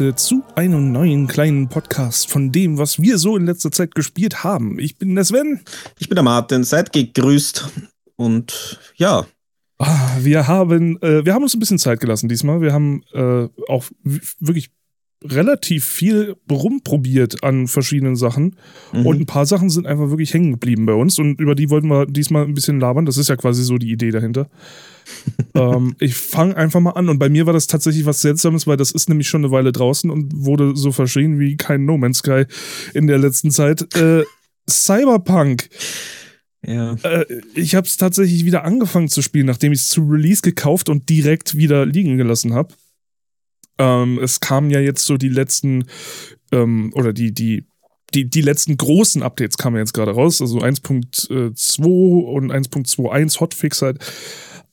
Leute, zu einem neuen kleinen Podcast von dem, was wir so in letzter Zeit gespielt haben. Ich bin der Sven. Ich bin der Martin, seid gegrüßt und ja. Ah, wir haben, äh, wir haben uns ein bisschen Zeit gelassen diesmal. Wir haben äh, auch wirklich relativ viel rumprobiert an verschiedenen Sachen. Mhm. Und ein paar Sachen sind einfach wirklich hängen geblieben bei uns. Und über die wollten wir diesmal ein bisschen labern. Das ist ja quasi so die Idee dahinter. Ähm, ich fange einfach mal an. Und bei mir war das tatsächlich was Seltsames, weil das ist nämlich schon eine Weile draußen und wurde so verschrien wie kein No Man's Sky in der letzten Zeit. Äh, Cyberpunk. Ja. Äh, ich habe es tatsächlich wieder angefangen zu spielen, nachdem ich es zu Release gekauft und direkt wieder liegen gelassen habe. Ähm, es kamen ja jetzt so die letzten ähm, oder die, die die, die letzten großen Updates kamen jetzt gerade raus, also 1.2 und 1.21 Hotfix halt.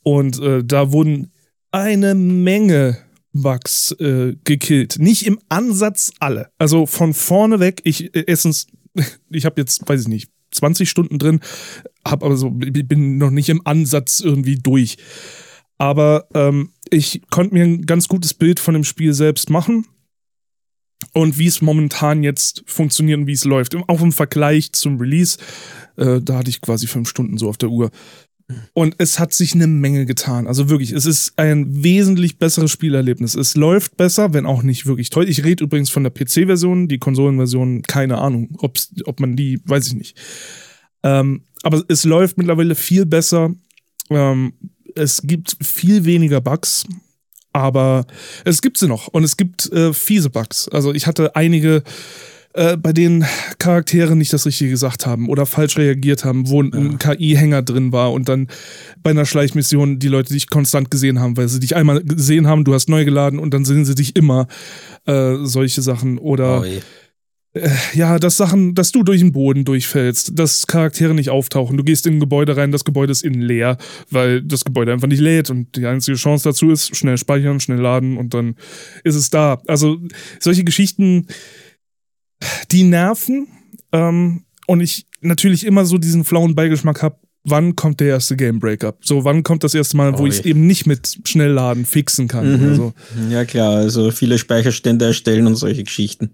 Und äh, da wurden eine Menge Bugs äh, gekillt. Nicht im Ansatz alle. Also von vorne weg, ich äh, erstens, ich habe jetzt, weiß ich nicht, 20 Stunden drin, habe aber so, bin noch nicht im Ansatz irgendwie durch. Aber ähm, ich konnte mir ein ganz gutes Bild von dem Spiel selbst machen und wie es momentan jetzt funktioniert und wie es läuft. Auch im Vergleich zum Release, äh, da hatte ich quasi fünf Stunden so auf der Uhr. Und es hat sich eine Menge getan. Also wirklich, es ist ein wesentlich besseres Spielerlebnis. Es läuft besser, wenn auch nicht wirklich toll. Ich rede übrigens von der PC-Version, die Konsolenversion, keine Ahnung, ob's, ob man die, weiß ich nicht. Ähm, aber es läuft mittlerweile viel besser. Ähm, es gibt viel weniger Bugs, aber es gibt sie noch und es gibt äh, fiese Bugs. Also ich hatte einige, äh, bei denen Charaktere nicht das Richtige gesagt haben oder falsch reagiert haben, wo ein ja. KI-Hänger drin war und dann bei einer Schleichmission die Leute dich konstant gesehen haben, weil sie dich einmal gesehen haben, du hast neu geladen und dann sehen sie dich immer. Äh, solche Sachen oder. Oh, äh, ja, dass Sachen, dass du durch den Boden durchfällst, dass Charaktere nicht auftauchen. Du gehst in ein Gebäude rein, das Gebäude ist innen leer, weil das Gebäude einfach nicht lädt und die einzige Chance dazu ist, schnell speichern, schnell laden und dann ist es da. Also solche Geschichten, die nerven ähm, und ich natürlich immer so diesen flauen Beigeschmack habe, wann kommt der erste Game Breakup? So, wann kommt das erste Mal, wo oh, ich es eben nicht mit Schnellladen fixen kann? Mhm. So. Ja, klar, also viele Speicherstände erstellen und solche Geschichten.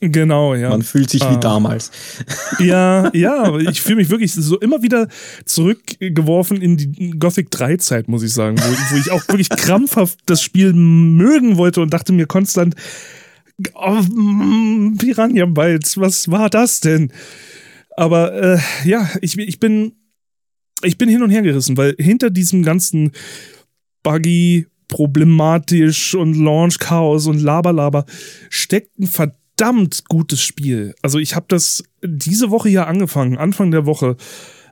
Genau, ja. Man fühlt sich ah. wie damals. Ja, ja, ich fühle mich wirklich so immer wieder zurückgeworfen in die Gothic 3 Zeit, muss ich sagen, wo, wo ich auch wirklich krampfhaft das Spiel mögen wollte und dachte mir konstant, oh, mm, Piranha Bytes, was war das denn? Aber äh, ja, ich, ich bin ich bin hin und her gerissen, weil hinter diesem ganzen buggy problematisch und Launch-Chaos und Laberlaber steckt ein verdammt gutes Spiel. Also ich habe das diese Woche ja angefangen, Anfang der Woche.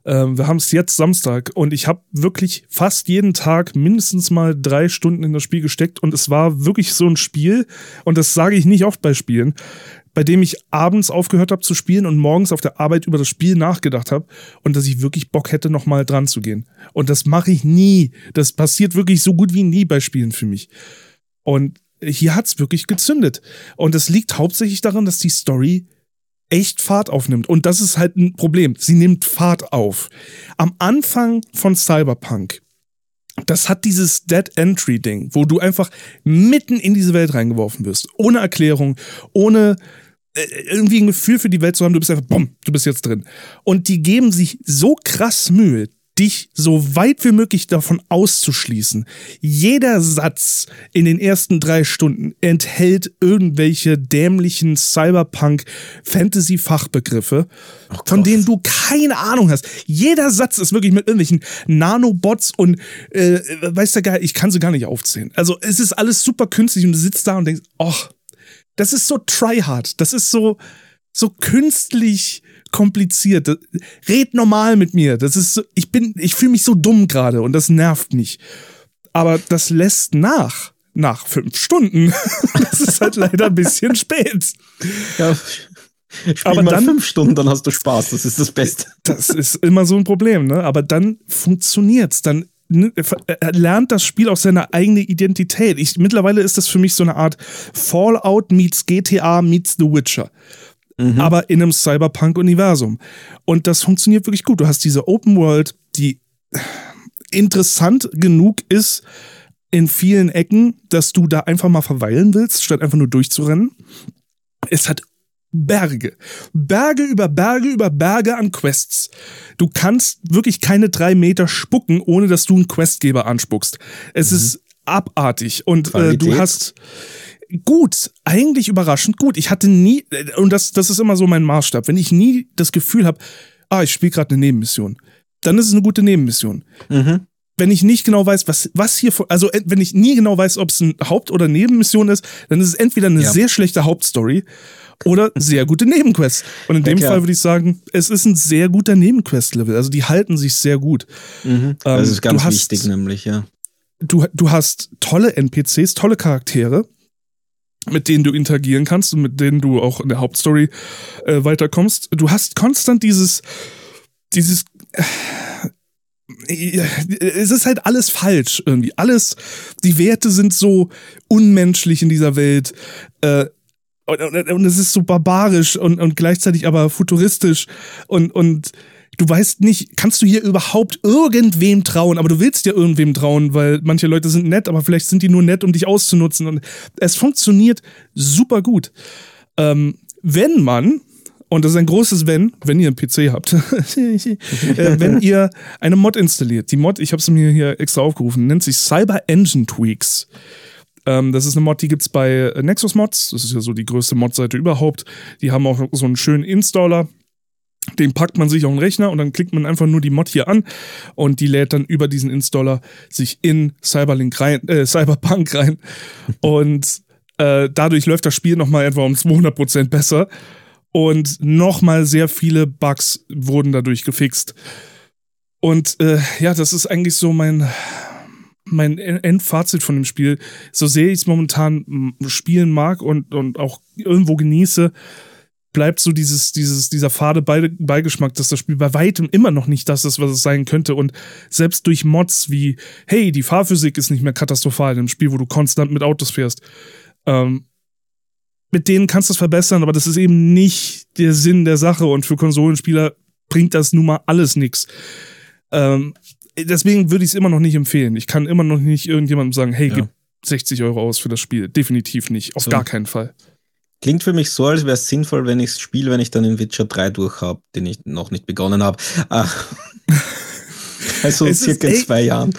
Ähm, wir haben es jetzt Samstag und ich habe wirklich fast jeden Tag mindestens mal drei Stunden in das Spiel gesteckt und es war wirklich so ein Spiel und das sage ich nicht oft bei Spielen, bei dem ich abends aufgehört habe zu spielen und morgens auf der Arbeit über das Spiel nachgedacht habe und dass ich wirklich Bock hätte, nochmal dran zu gehen. Und das mache ich nie. Das passiert wirklich so gut wie nie bei Spielen für mich. Und hier hat's wirklich gezündet. Und das liegt hauptsächlich daran, dass die Story echt Fahrt aufnimmt. Und das ist halt ein Problem. Sie nimmt Fahrt auf. Am Anfang von Cyberpunk, das hat dieses Dead Entry Ding, wo du einfach mitten in diese Welt reingeworfen wirst. Ohne Erklärung, ohne äh, irgendwie ein Gefühl für die Welt zu haben. Du bist einfach, bumm, du bist jetzt drin. Und die geben sich so krass Mühe, dich so weit wie möglich davon auszuschließen. Jeder Satz in den ersten drei Stunden enthält irgendwelche dämlichen Cyberpunk-Fantasy-Fachbegriffe, oh von denen du keine Ahnung hast. Jeder Satz ist wirklich mit irgendwelchen Nanobots und äh, weißt du geil, ich kann sie gar nicht aufzählen. Also es ist alles super künstlich und du sitzt da und denkst, ach, das ist so tryhard, das ist so so künstlich kompliziert. Red normal mit mir. Das ist so, ich bin, ich fühle mich so dumm gerade und das nervt mich. Aber das lässt nach. Nach fünf Stunden. das ist halt leider ein bisschen spät. Ja. Spiel aber mal dann fünf Stunden, dann hast du Spaß. Das ist das Beste. Das ist immer so ein Problem, ne? Aber dann funktioniert's. Dann lernt das Spiel auch seine eigene Identität. Ich, mittlerweile ist das für mich so eine Art Fallout meets GTA meets The Witcher mhm. aber in einem Cyberpunk-Universum. Und das funktioniert wirklich gut. Du hast diese Open World, die interessant genug ist, in vielen Ecken, dass du da einfach mal verweilen willst, statt einfach nur durchzurennen. Es hat Berge. Berge über Berge über Berge an Quests. Du kannst wirklich keine drei Meter spucken, ohne dass du einen Questgeber anspuckst. Es mhm. ist abartig und äh, du hast gut, eigentlich überraschend gut. Ich hatte nie, und das, das ist immer so mein Maßstab, wenn ich nie das Gefühl habe, ah, ich spiele gerade eine Nebenmission, dann ist es eine gute Nebenmission. Mhm. Wenn ich nicht genau weiß, was, was hier, also äh, wenn ich nie genau weiß, ob es eine Haupt- oder Nebenmission ist, dann ist es entweder eine ja. sehr schlechte Hauptstory oder sehr gute Nebenquests. Und in dem ja, Fall würde ich sagen, es ist ein sehr guter Nebenquest-Level. Also die halten sich sehr gut. Mhm. Das ähm, ist ganz hast, wichtig, nämlich, ja. Du, du hast tolle NPCs, tolle Charaktere, mit denen du interagieren kannst und mit denen du auch in der Hauptstory äh, weiterkommst. Du hast konstant dieses, dieses, äh, es ist halt alles falsch irgendwie. Alles, die Werte sind so unmenschlich in dieser Welt. Äh, und, und, und, es ist so barbarisch und, und gleichzeitig aber futuristisch und, und du weißt nicht, kannst du hier überhaupt irgendwem trauen, aber du willst ja irgendwem trauen, weil manche Leute sind nett, aber vielleicht sind die nur nett, um dich auszunutzen und es funktioniert super gut. Ähm, wenn man, und das ist ein großes Wenn, wenn ihr einen PC habt, äh, wenn ihr eine Mod installiert, die Mod, ich habe es mir hier extra aufgerufen, nennt sich Cyber Engine Tweaks. Ähm, das ist eine Mod, die gibt es bei Nexus Mods. Das ist ja so die größte Mod-Seite überhaupt. Die haben auch so einen schönen Installer. Den packt man sich auf den Rechner und dann klickt man einfach nur die Mod hier an und die lädt dann über diesen Installer sich in Cyberlink rein, äh, Cyberpunk rein. und äh, dadurch läuft das Spiel nochmal etwa um 200% besser. Und nochmal sehr viele Bugs wurden dadurch gefixt. Und äh, ja, das ist eigentlich so mein, mein Endfazit von dem Spiel, so sehr ich es momentan spielen mag und, und auch irgendwo genieße, bleibt so dieses, dieses, dieser fade Beigeschmack, dass das Spiel bei weitem immer noch nicht das ist, was es sein könnte. Und selbst durch Mods wie, hey, die Fahrphysik ist nicht mehr katastrophal in einem Spiel, wo du konstant mit Autos fährst. Ähm, mit denen kannst du es verbessern, aber das ist eben nicht der Sinn der Sache und für Konsolenspieler bringt das nun mal alles nichts. Ähm, deswegen würde ich es immer noch nicht empfehlen. Ich kann immer noch nicht irgendjemandem sagen, hey, ja. gib 60 Euro aus für das Spiel. Definitiv nicht. Auf so. gar keinen Fall. Klingt für mich so, als wäre es sinnvoll, wenn ich es spiele, wenn ich dann in Witcher 3 durch habe, den ich noch nicht begonnen habe. Ah. also es circa in zwei Jahren.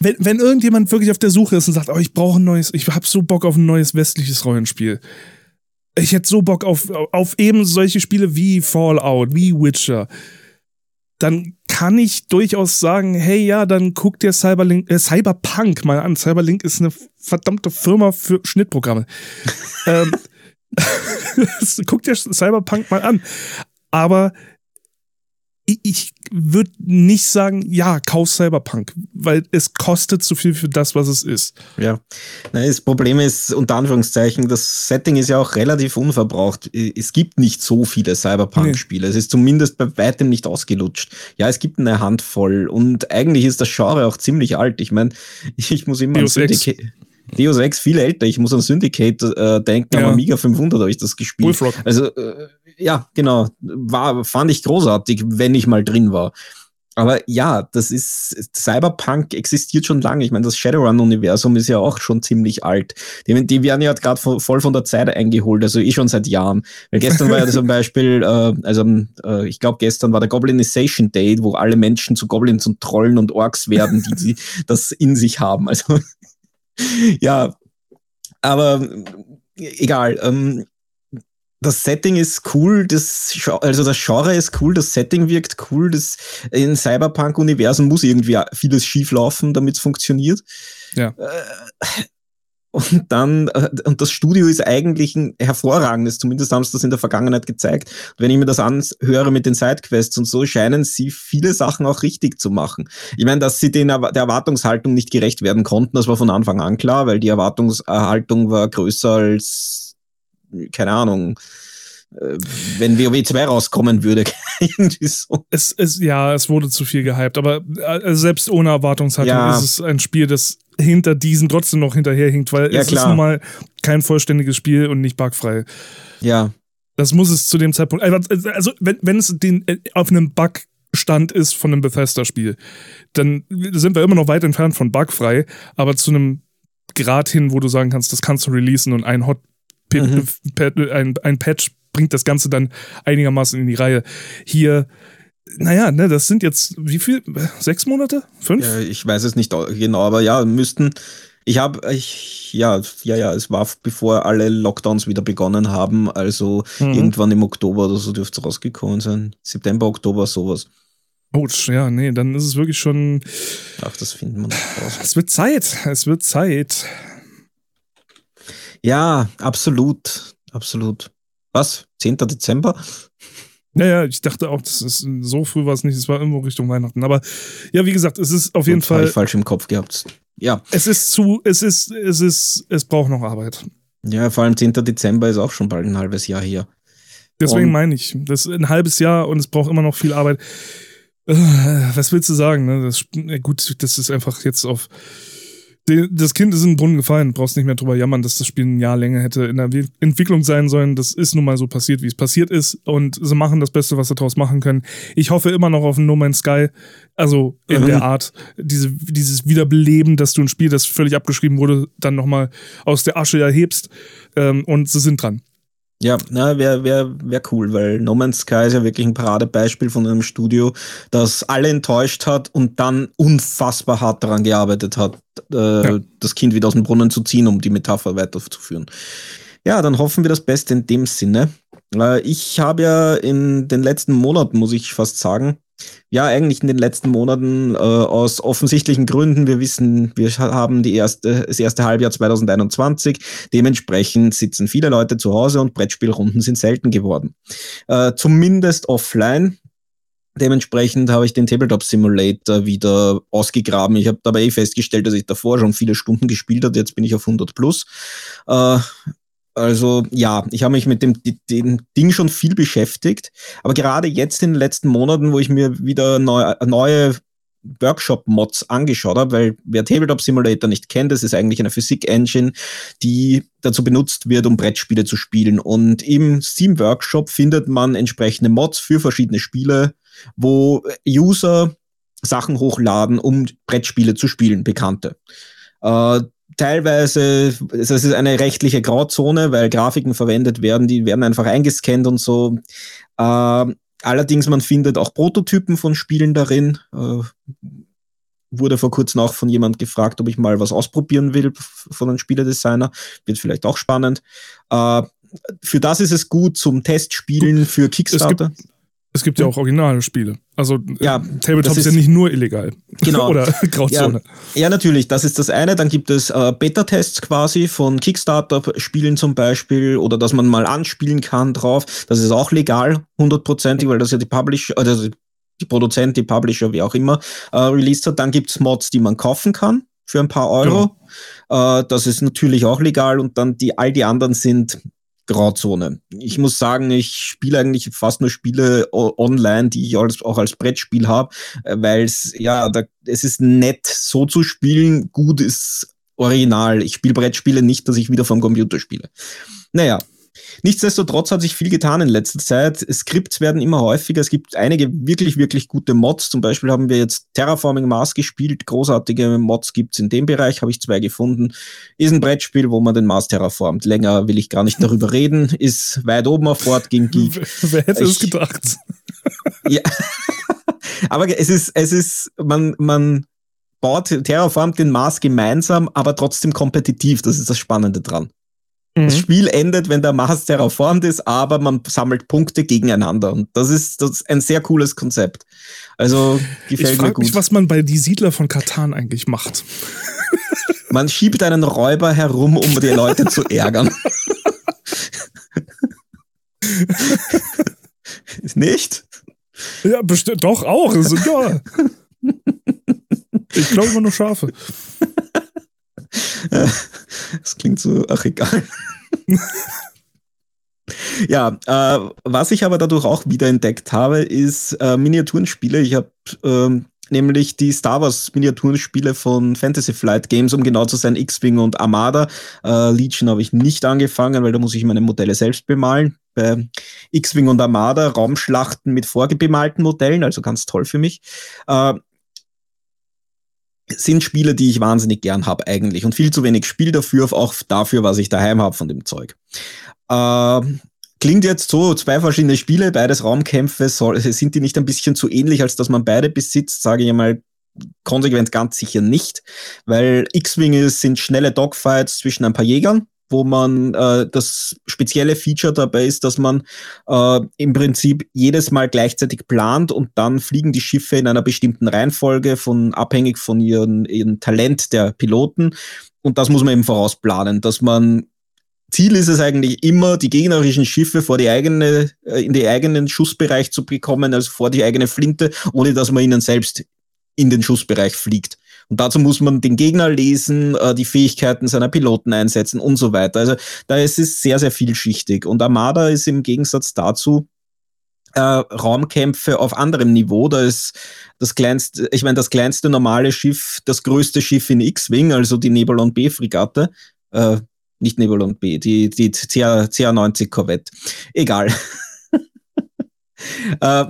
Wenn, wenn irgendjemand wirklich auf der Suche ist und sagt, oh, ich brauche ein neues, ich habe so Bock auf ein neues westliches Rollenspiel. Ich hätte so Bock auf, auf eben solche Spiele wie Fallout, wie Witcher dann kann ich durchaus sagen, hey ja, dann guck dir Cyberlink, äh, Cyberpunk mal an. Cyberlink ist eine verdammte Firma für Schnittprogramme. ähm, guck dir Cyberpunk mal an. Aber ich würde nicht sagen, ja, kauf Cyberpunk, weil es kostet zu viel für das, was es ist. Ja, das Problem ist, unter Anführungszeichen, das Setting ist ja auch relativ unverbraucht. Es gibt nicht so viele Cyberpunk-Spiele. Nee. Es ist zumindest bei weitem nicht ausgelutscht. Ja, es gibt eine Handvoll und eigentlich ist das Genre auch ziemlich alt. Ich meine, ich muss immer Deus an Syndicate. Deus Ex viel älter. Ich muss an Syndicate äh, denken, ja. am Amiga 500 habe ich das gespielt. Bullfrog. Also äh, ja, genau, war, fand ich großartig, wenn ich mal drin war. Aber ja, das ist, Cyberpunk existiert schon lange. Ich meine, das Shadowrun-Universum ist ja auch schon ziemlich alt. Die, die werden ja gerade voll von der Zeit eingeholt, also eh schon seit Jahren. Weil gestern war ja zum Beispiel, äh, also äh, ich glaube, gestern war der Goblinization Day, wo alle Menschen zu Goblins und Trollen und Orks werden, die, die das in sich haben. Also ja, aber egal. Ähm, das Setting ist cool, das, also das Genre ist cool, das Setting wirkt cool, das in Cyberpunk-Universum muss irgendwie vieles schief laufen, damit es funktioniert. Ja. Äh, und dann, äh, und das Studio ist eigentlich ein hervorragendes, zumindest haben sie das in der Vergangenheit gezeigt. Und wenn ich mir das anhöre mit den Sidequests und so, scheinen sie viele Sachen auch richtig zu machen. Ich meine, dass sie den, der Erwartungshaltung nicht gerecht werden konnten, das war von Anfang an klar, weil die Erwartungshaltung war größer als keine Ahnung, äh, wenn WoW 2 rauskommen würde. so. es, es, ja, es wurde zu viel gehypt, aber äh, selbst ohne Erwartungshaltung ja. ist es ein Spiel, das hinter diesen trotzdem noch hinterherhinkt, weil ja, es klar. ist nun mal kein vollständiges Spiel und nicht bugfrei. Ja. Das muss es zu dem Zeitpunkt. Also, wenn, wenn es den äh, auf einem Bug Stand ist von einem Bethesda-Spiel, dann sind wir immer noch weit entfernt von bugfrei, aber zu einem Grad hin, wo du sagen kannst, das kannst du releasen und ein Hot mhm. ein, ein Patch bringt das Ganze dann einigermaßen in die Reihe. Hier naja, ne, das sind jetzt wie viel? Sechs Monate? Fünf? Ja, ich weiß es nicht genau, aber ja, müssten. Ich habe, ich, ja, ja, ja, es war bevor alle Lockdowns wieder begonnen haben, also mhm. irgendwann im Oktober oder so dürfte es rausgekommen sein. September, Oktober, sowas. Autsch, ja, nee, dann ist es wirklich schon. Ach, das finden wir noch raus. Es wird Zeit, es wird Zeit. Ja, absolut, absolut. Was? 10. Dezember? Naja, ich dachte auch, das ist so früh war es nicht, es war irgendwo Richtung Weihnachten. Aber ja, wie gesagt, es ist auf jeden Und Fall. Ich falsch im Kopf gehabt. Ja. Es ist zu, es ist, es ist, es braucht noch Arbeit. Ja, vor allem 10. Dezember ist auch schon bald ein halbes Jahr hier. Deswegen und meine ich, das ist ein halbes Jahr und es braucht immer noch viel Arbeit. Äh, was willst du sagen? Ne? Das, gut, das ist einfach jetzt auf das Kind ist in den Brunnen gefallen, brauchst nicht mehr drüber jammern, dass das Spiel ein Jahr länger hätte in der Entwicklung sein sollen. Das ist nun mal so passiert, wie es passiert ist und sie machen das Beste, was sie daraus machen können. Ich hoffe immer noch auf ein No Man's Sky, also in mhm. der Art, diese, dieses Wiederbeleben, dass du ein Spiel, das völlig abgeschrieben wurde, dann nochmal aus der Asche erhebst ähm, und sie sind dran. Ja, na, wäre wär, wär cool, weil No Man's Sky ist ja wirklich ein Paradebeispiel von einem Studio, das alle enttäuscht hat und dann unfassbar hart daran gearbeitet hat, äh, ja. das Kind wieder aus dem Brunnen zu ziehen, um die Metapher weiterzuführen. Ja, dann hoffen wir das Beste in dem Sinne. Äh, ich habe ja in den letzten Monaten, muss ich fast sagen, ja, eigentlich in den letzten Monaten äh, aus offensichtlichen Gründen. Wir wissen, wir haben die erste, das erste Halbjahr 2021. Dementsprechend sitzen viele Leute zu Hause und Brettspielrunden sind selten geworden. Äh, zumindest offline. Dementsprechend habe ich den Tabletop Simulator wieder ausgegraben. Ich habe dabei eh festgestellt, dass ich davor schon viele Stunden gespielt habe. Jetzt bin ich auf 100 plus. Äh, also ja, ich habe mich mit dem, dem, Ding schon viel beschäftigt, aber gerade jetzt in den letzten Monaten, wo ich mir wieder neu, neue Workshop-Mods angeschaut habe, weil wer Tabletop Simulator nicht kennt, das ist eigentlich eine Physik-Engine, die dazu benutzt wird, um Brettspiele zu spielen. Und im Steam Workshop findet man entsprechende Mods für verschiedene Spiele, wo User Sachen hochladen, um Brettspiele zu spielen, bekannte. Äh, teilweise, es ist eine rechtliche Grauzone, weil Grafiken verwendet werden, die werden einfach eingescannt und so. Äh, allerdings, man findet auch Prototypen von Spielen darin. Äh, wurde vor kurzem auch von jemand gefragt, ob ich mal was ausprobieren will von einem Spieledesigner. Wird vielleicht auch spannend. Äh, für das ist es gut zum Testspielen für Kickstarter. Es gibt, es gibt ja auch originale Spiele. Also ja, Tabletop ist, ist, ja nicht nur illegal. Genau. Oder Grauzone. Ja, ja, natürlich, das ist das eine. Dann gibt es äh, Beta-Tests quasi von Kickstarter-Spielen zum Beispiel oder dass man mal anspielen kann drauf. Das ist auch legal, hundertprozentig, weil das ja die Publisher, also die Produzent, die Publisher, wie auch immer, äh, released hat. Dann gibt es Mods, die man kaufen kann für ein paar Euro. Genau. Äh, das ist natürlich auch legal und dann die all die anderen sind Grauzone. Ich muss sagen, ich spiele eigentlich fast nur Spiele online, die ich als, auch als Brettspiel habe, äh, weil es, ja, da, es ist nett so zu spielen, gut ist original. Ich spiele Brettspiele nicht, dass ich wieder vom Computer spiele. Naja, Nichtsdestotrotz hat sich viel getan in letzter Zeit. Skripts werden immer häufiger. Es gibt einige wirklich, wirklich gute Mods. Zum Beispiel haben wir jetzt Terraforming Mars gespielt. Großartige Mods gibt's in dem Bereich, habe ich zwei gefunden. Ist ein Brettspiel, wo man den Mars terraformt. Länger will ich gar nicht darüber reden. Ist weit oben auf Fort gegen Geek. Wer hätte es gedacht? ja. aber es ist, es ist, man, man baut, terraformt den Mars gemeinsam, aber trotzdem kompetitiv. Das ist das Spannende dran. Das mhm. Spiel endet, wenn der Mars terraformt ist, aber man sammelt Punkte gegeneinander. Und das ist, das ist ein sehr cooles Konzept. Also gefällt ich mir gut. Mich, was man bei Die Siedler von Katan eigentlich macht. Man schiebt einen Räuber herum, um die Leute zu ärgern. Nicht? Ja, bestimmt doch auch. Also, ja. Ich glaube immer nur Schafe. Das klingt so, ach egal. ja, äh, was ich aber dadurch auch wiederentdeckt habe, ist äh, Miniaturenspiele. Ich habe ähm, nämlich die Star Wars Miniaturenspiele von Fantasy Flight Games, um genau zu sein, X-Wing und Armada. Äh, Legion habe ich nicht angefangen, weil da muss ich meine Modelle selbst bemalen. Bei X-Wing und Armada Raumschlachten mit vorgebemalten Modellen, also ganz toll für mich. Äh, sind Spiele, die ich wahnsinnig gern habe eigentlich und viel zu wenig Spiel dafür, auch dafür, was ich daheim habe von dem Zeug. Äh, klingt jetzt so, zwei verschiedene Spiele, beides Raumkämpfe, soll, sind die nicht ein bisschen zu ähnlich, als dass man beide besitzt, sage ich mal konsequent ganz sicher nicht, weil X-Wing sind schnelle Dogfights zwischen ein paar Jägern, wo man äh, das spezielle Feature dabei ist, dass man äh, im Prinzip jedes Mal gleichzeitig plant und dann fliegen die Schiffe in einer bestimmten Reihenfolge von abhängig von ihren, ihren Talent der Piloten und das muss man eben vorausplanen, dass man Ziel ist es eigentlich immer, die gegnerischen Schiffe vor die eigene, äh, in den eigenen Schussbereich zu bekommen, also vor die eigene Flinte, ohne dass man ihnen selbst in den Schussbereich fliegt. Und dazu muss man den Gegner lesen, äh, die Fähigkeiten seiner Piloten einsetzen und so weiter. Also da ist es sehr, sehr vielschichtig. Und Armada ist im Gegensatz dazu äh, Raumkämpfe auf anderem Niveau. Da ist das kleinste, ich meine, das kleinste normale Schiff, das größte Schiff in X-Wing, also die Nebelon B-Fregatte. Äh, nicht Nebelon B, die, die CA, 90 Corvette. Egal. äh,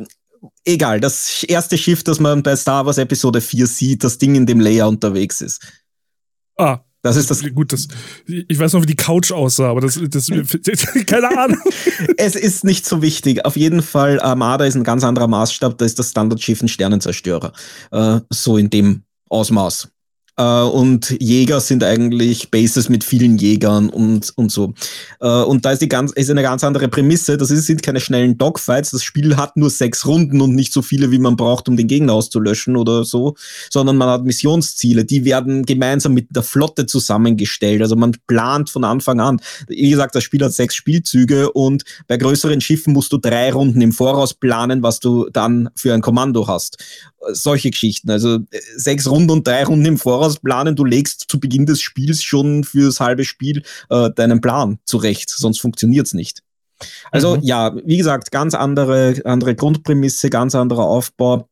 egal, das erste Schiff, das man bei Star Wars Episode 4 sieht, das Ding in dem Layer unterwegs ist. Ah. Das ist das. Gut, das, ich weiß noch, wie die Couch aussah, aber das, das keine Ahnung. es ist nicht so wichtig. Auf jeden Fall, Armada ist ein ganz anderer Maßstab. Da ist das Standardschiff ein Sternenzerstörer. Äh, so in dem Ausmaß. Äh, und Jäger sind eigentlich Bases mit vielen Jägern und, und so. Äh, und da ist, die ganz, ist eine ganz andere Prämisse. Das ist, sind keine schnellen Dogfights. Das Spiel hat nur sechs Runden und nicht so viele, wie man braucht, um den Gegner auszulöschen oder so, sondern man hat Missionsziele. Die werden gemeinsam mit der Flotte zusammengestellt. Also man plant von Anfang an. Wie gesagt, das Spiel hat sechs Spielzüge und bei größeren Schiffen musst du drei Runden im Voraus planen, was du dann für ein Kommando hast solche Geschichten. Also äh, sechs Runden und drei Runden im Voraus planen. Du legst zu Beginn des Spiels schon fürs halbe Spiel äh, deinen Plan zurecht, sonst funktioniert's nicht. Also mhm. ja, wie gesagt, ganz andere, andere Grundprämisse, ganz anderer Aufbau.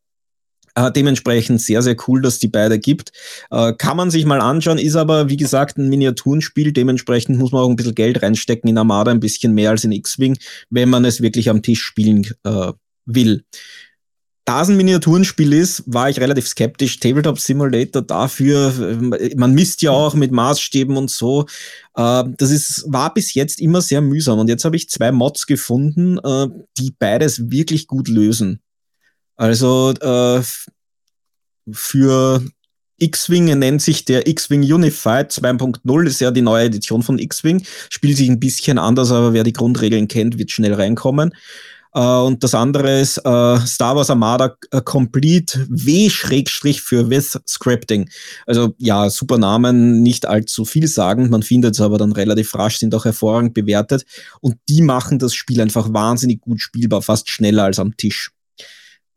Äh, dementsprechend sehr, sehr cool, dass die beide gibt. Äh, kann man sich mal anschauen, ist aber, wie gesagt, ein Miniaturenspiel. Dementsprechend muss man auch ein bisschen Geld reinstecken in Armada, ein bisschen mehr als in X-Wing, wenn man es wirklich am Tisch spielen äh, will da es ein Miniaturenspiel ist, war ich relativ skeptisch. Tabletop Simulator dafür, man misst ja auch mit Maßstäben und so. Äh, das ist, war bis jetzt immer sehr mühsam. Und jetzt habe ich zwei Mods gefunden, äh, die beides wirklich gut lösen. Also äh, für X-Wing nennt sich der X-Wing Unified 2.0, ist ja die neue Edition von X-Wing. Spielt sich ein bisschen anders, aber wer die Grundregeln kennt, wird schnell reinkommen. Uh, und das andere ist uh, Star Wars Armada uh, Complete W Schrägstrich für With Scripting. Also ja, super Namen, nicht allzu viel sagen. Man findet es aber dann relativ rasch, sind auch hervorragend bewertet. Und die machen das Spiel einfach wahnsinnig gut spielbar, fast schneller als am Tisch.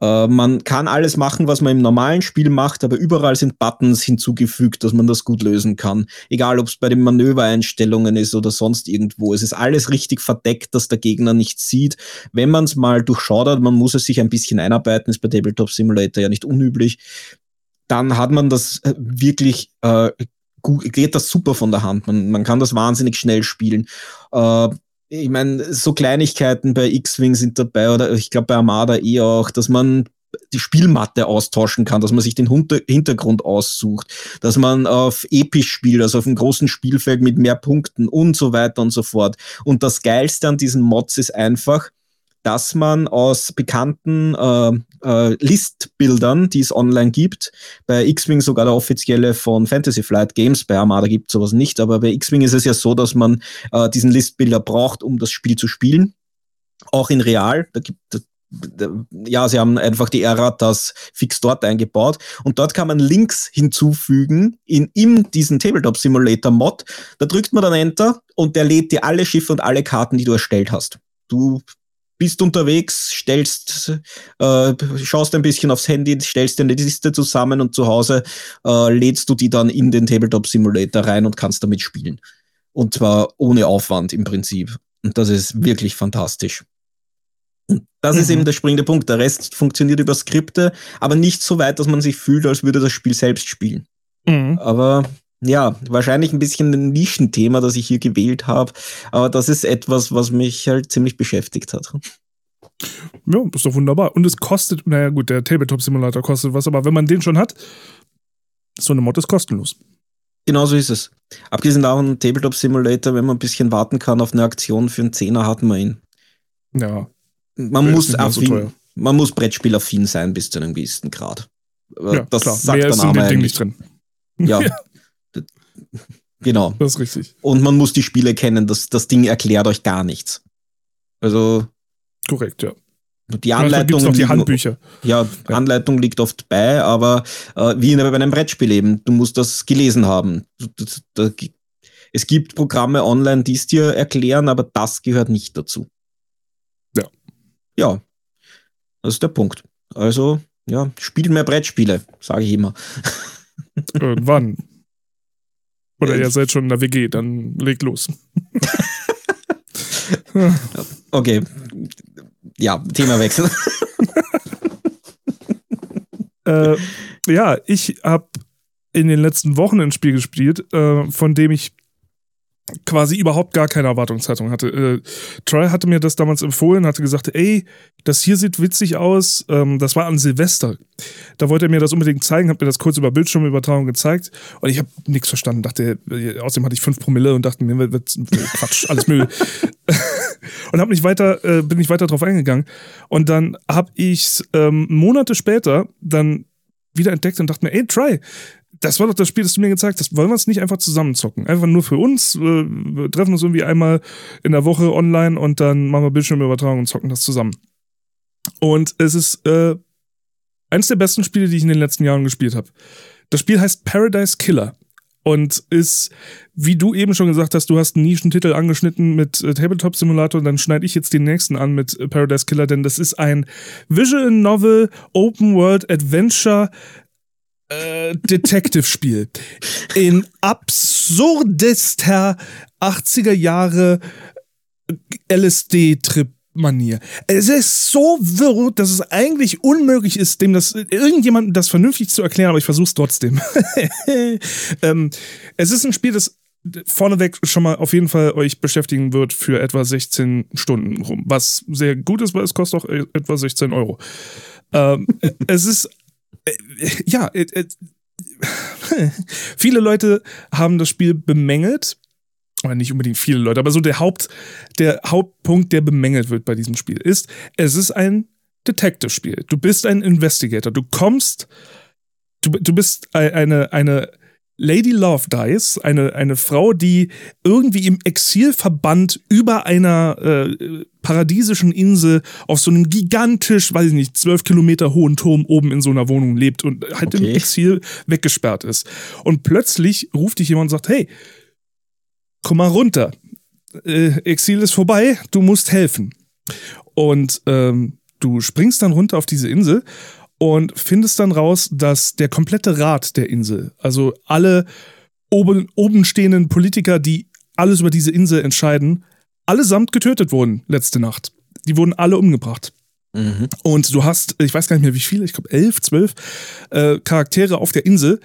Äh, man kann alles machen, was man im normalen Spiel macht, aber überall sind Buttons hinzugefügt, dass man das gut lösen kann. Egal, ob es bei den Manövereinstellungen ist oder sonst irgendwo. Es ist alles richtig verdeckt, dass der Gegner nichts sieht. Wenn man es mal durchschaut hat, man muss es sich ein bisschen einarbeiten, ist bei Tabletop Simulator ja nicht unüblich, dann hat man das äh, wirklich äh, geht das super von der Hand. Man, man kann das wahnsinnig schnell spielen. Äh, ich meine, so Kleinigkeiten bei X-Wing sind dabei oder ich glaube bei Armada eh auch, dass man die Spielmatte austauschen kann, dass man sich den Hintergrund aussucht, dass man auf episch spielt, also auf einem großen Spielfeld mit mehr Punkten und so weiter und so fort. Und das Geilste an diesen Mods ist einfach, dass man aus bekannten äh, äh, Listbildern, die es online gibt, bei X-Wing sogar der offizielle von Fantasy Flight Games, bei Armada gibt sowas nicht, aber bei X-Wing ist es ja so, dass man äh, diesen Listbilder braucht, um das Spiel zu spielen. Auch in Real, da gibt ja, sie haben einfach die Erratas fix dort eingebaut und dort kann man Links hinzufügen in, in diesen Tabletop Simulator Mod. Da drückt man dann Enter und der lädt dir alle Schiffe und alle Karten, die du erstellt hast. Du bist unterwegs, stellst, äh, schaust ein bisschen aufs Handy, stellst dir eine Liste zusammen und zu Hause äh, lädst du die dann in den Tabletop Simulator rein und kannst damit spielen. Und zwar ohne Aufwand im Prinzip. Und das ist wirklich fantastisch. Das mhm. ist eben der springende Punkt. Der Rest funktioniert über Skripte, aber nicht so weit, dass man sich fühlt, als würde das Spiel selbst spielen. Mhm. Aber ja, wahrscheinlich ein bisschen ein Nischenthema, das ich hier gewählt habe, aber das ist etwas, was mich halt ziemlich beschäftigt hat. Ja, ist doch wunderbar. Und es kostet, naja gut, der Tabletop-Simulator kostet was, aber wenn man den schon hat, so eine Mod ist kostenlos. Genau so ist es. Abgesehen davon, Tabletop Simulator, wenn man ein bisschen warten kann auf eine Aktion für einen Zehner, hat man ihn. Ja. Man muss affin, so man muss Brettspielaffin sein bis zu einem gewissen Grad. Ja, das klar. sagt Mehr der Name ist Ding nicht drin. Ja. genau. Das ist richtig. Und man muss die Spiele kennen. Das, das Ding erklärt euch gar nichts. Also. Korrekt, ja. Die Anleitung noch die Handbücher. Ja, ja, Anleitung liegt oft bei, aber äh, wie bei einem Brettspiel eben, du musst das gelesen haben. Das, das, es gibt Programme online, die es dir erklären, aber das gehört nicht dazu. Ja. Ja, das ist der Punkt. Also, ja, spiel mehr Brettspiele, sage ich immer. Irgendwann. Oder ihr seid schon in der WG, dann legt los. okay, ja, Themawechsel. äh, ja, ich habe in den letzten Wochen ein Spiel gespielt, äh, von dem ich quasi überhaupt gar keine Erwartungshaltung hatte. Äh, Troy hatte mir das damals empfohlen, hatte gesagt, ey, das hier sieht witzig aus. Ähm, das war an Silvester. Da wollte er mir das unbedingt zeigen, hat mir das kurz über Bildschirmübertragung gezeigt und ich habe nichts verstanden. Dachte, äh, außerdem hatte ich fünf Promille und dachte mir, wird, Quatsch, alles Müll. und hab nicht weiter, äh, bin nicht weiter drauf eingegangen. Und dann habe ich ähm, Monate später dann wieder entdeckt und dachte mir, ey, Try, das war doch das Spiel, das du mir gezeigt hast. Wollen wir es nicht einfach zusammen zocken? Einfach nur für uns. Äh, wir treffen uns irgendwie einmal in der Woche online und dann machen wir Bildschirmübertragung und zocken das zusammen. Und es ist äh, eines der besten Spiele, die ich in den letzten Jahren gespielt habe. Das Spiel heißt Paradise Killer und ist, wie du eben schon gesagt hast, du hast einen Nischentitel angeschnitten mit äh, Tabletop Simulator, dann schneide ich jetzt den nächsten an mit äh, Paradise Killer, denn das ist ein Visual Novel Open World Adventure äh, Detective-Spiel. In absurdester 80er Jahre LSD-Trip Manier. Es ist so wirr, dass es eigentlich unmöglich ist, dem das irgendjemandem das vernünftig zu erklären, aber ich versuche es trotzdem. ähm, es ist ein Spiel, das vorneweg schon mal auf jeden Fall euch beschäftigen wird für etwa 16 Stunden rum, was sehr gut ist, weil es kostet auch etwa 16 Euro. Ähm, es ist äh, ja, äh, äh, viele Leute haben das Spiel bemängelt. Oder nicht unbedingt viele Leute, aber so der Haupt, der Hauptpunkt, der bemängelt wird bei diesem Spiel, ist, es ist ein Detective-Spiel. Du bist ein Investigator. Du kommst, du, du bist eine, eine Lady Love Dice, eine, eine Frau, die irgendwie im Exilverband über einer äh, paradiesischen Insel auf so einem gigantisch, weiß ich nicht, zwölf Kilometer hohen Turm oben in so einer Wohnung lebt und halt okay. im Exil weggesperrt ist. Und plötzlich ruft dich jemand und sagt, hey, komm mal runter. Äh, Exil ist vorbei, du musst helfen. Und ähm, du springst dann runter auf diese Insel und findest dann raus, dass der komplette Rat der Insel, also alle oben, oben stehenden Politiker, die alles über diese Insel entscheiden, allesamt getötet wurden letzte Nacht. Die wurden alle umgebracht. Mhm. Und du hast, ich weiß gar nicht mehr wie viele, ich glaube elf, zwölf äh, Charaktere auf der Insel,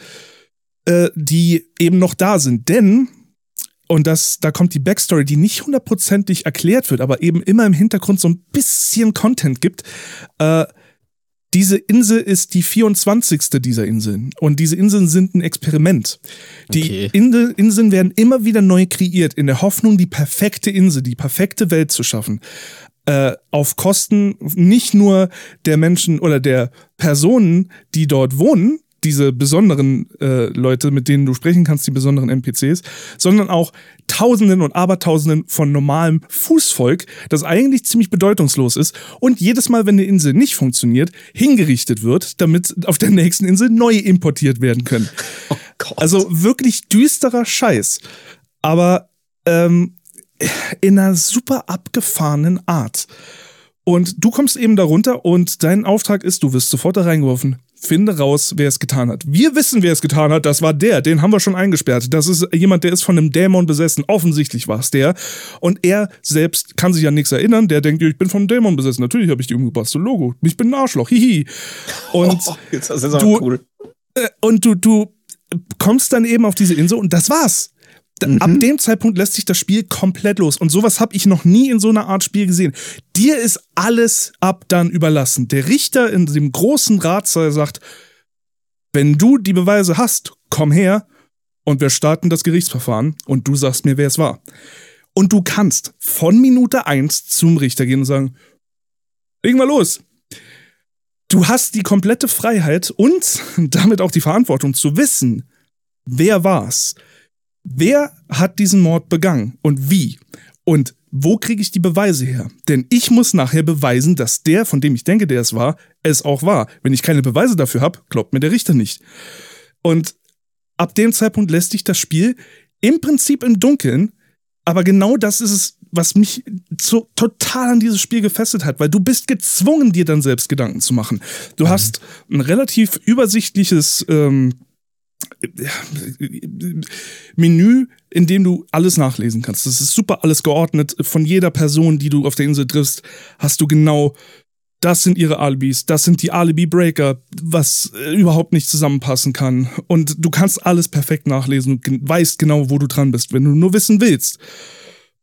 äh, die eben noch da sind. Denn, und das, da kommt die Backstory, die nicht hundertprozentig erklärt wird, aber eben immer im Hintergrund so ein bisschen Content gibt, äh, diese Insel ist die 24. dieser Inseln. Und diese Inseln sind ein Experiment. Die okay. Insel, Inseln werden immer wieder neu kreiert, in der Hoffnung, die perfekte Insel, die perfekte Welt zu schaffen. Äh, auf Kosten nicht nur der Menschen oder der Personen, die dort wohnen, diese besonderen äh, Leute, mit denen du sprechen kannst, die besonderen NPCs, sondern auch Tausenden und Abertausenden von normalem Fußvolk, das eigentlich ziemlich bedeutungslos ist und jedes Mal, wenn eine Insel nicht funktioniert, hingerichtet wird, damit auf der nächsten Insel neue importiert werden können. Oh. Also wirklich düsterer Scheiß. Aber ähm, in einer super abgefahrenen Art. Und du kommst eben darunter und dein Auftrag ist, du wirst sofort da reingeworfen finde raus, wer es getan hat. Wir wissen, wer es getan hat. Das war der. Den haben wir schon eingesperrt. Das ist jemand, der ist von einem Dämon besessen. Offensichtlich war es der. Und er selbst kann sich an nichts erinnern. Der denkt, ich bin vom Dämon besessen. Natürlich habe ich die umgebracht. So Logo. Ich bin ein Arschloch. Hihi. Und oh, das ist du, cool. Äh, und du, du kommst dann eben auf diese Insel und das war's. Mhm. Ab dem Zeitpunkt lässt sich das Spiel komplett los. Und sowas habe ich noch nie in so einer Art Spiel gesehen. Dir ist alles ab dann überlassen. Der Richter in dem großen Ratssaal sagt, wenn du die Beweise hast, komm her und wir starten das Gerichtsverfahren und du sagst mir, wer es war. Und du kannst von Minute eins zum Richter gehen und sagen, legen wir los. Du hast die komplette Freiheit und damit auch die Verantwortung zu wissen, wer war's. Wer hat diesen Mord begangen und wie? Und wo kriege ich die Beweise her? Denn ich muss nachher beweisen, dass der, von dem ich denke, der es war, es auch war. Wenn ich keine Beweise dafür habe, glaubt mir der Richter nicht. Und ab dem Zeitpunkt lässt sich das Spiel im Prinzip im Dunkeln, aber genau das ist es, was mich so total an dieses Spiel gefesselt hat, weil du bist gezwungen, dir dann selbst Gedanken zu machen. Du mhm. hast ein relativ übersichtliches ähm, Menü, in dem du alles nachlesen kannst. Das ist super alles geordnet. Von jeder Person, die du auf der Insel triffst, hast du genau, das sind ihre Alibis, das sind die Alibi-Breaker, was äh, überhaupt nicht zusammenpassen kann. Und du kannst alles perfekt nachlesen und weißt genau, wo du dran bist, wenn du nur wissen willst.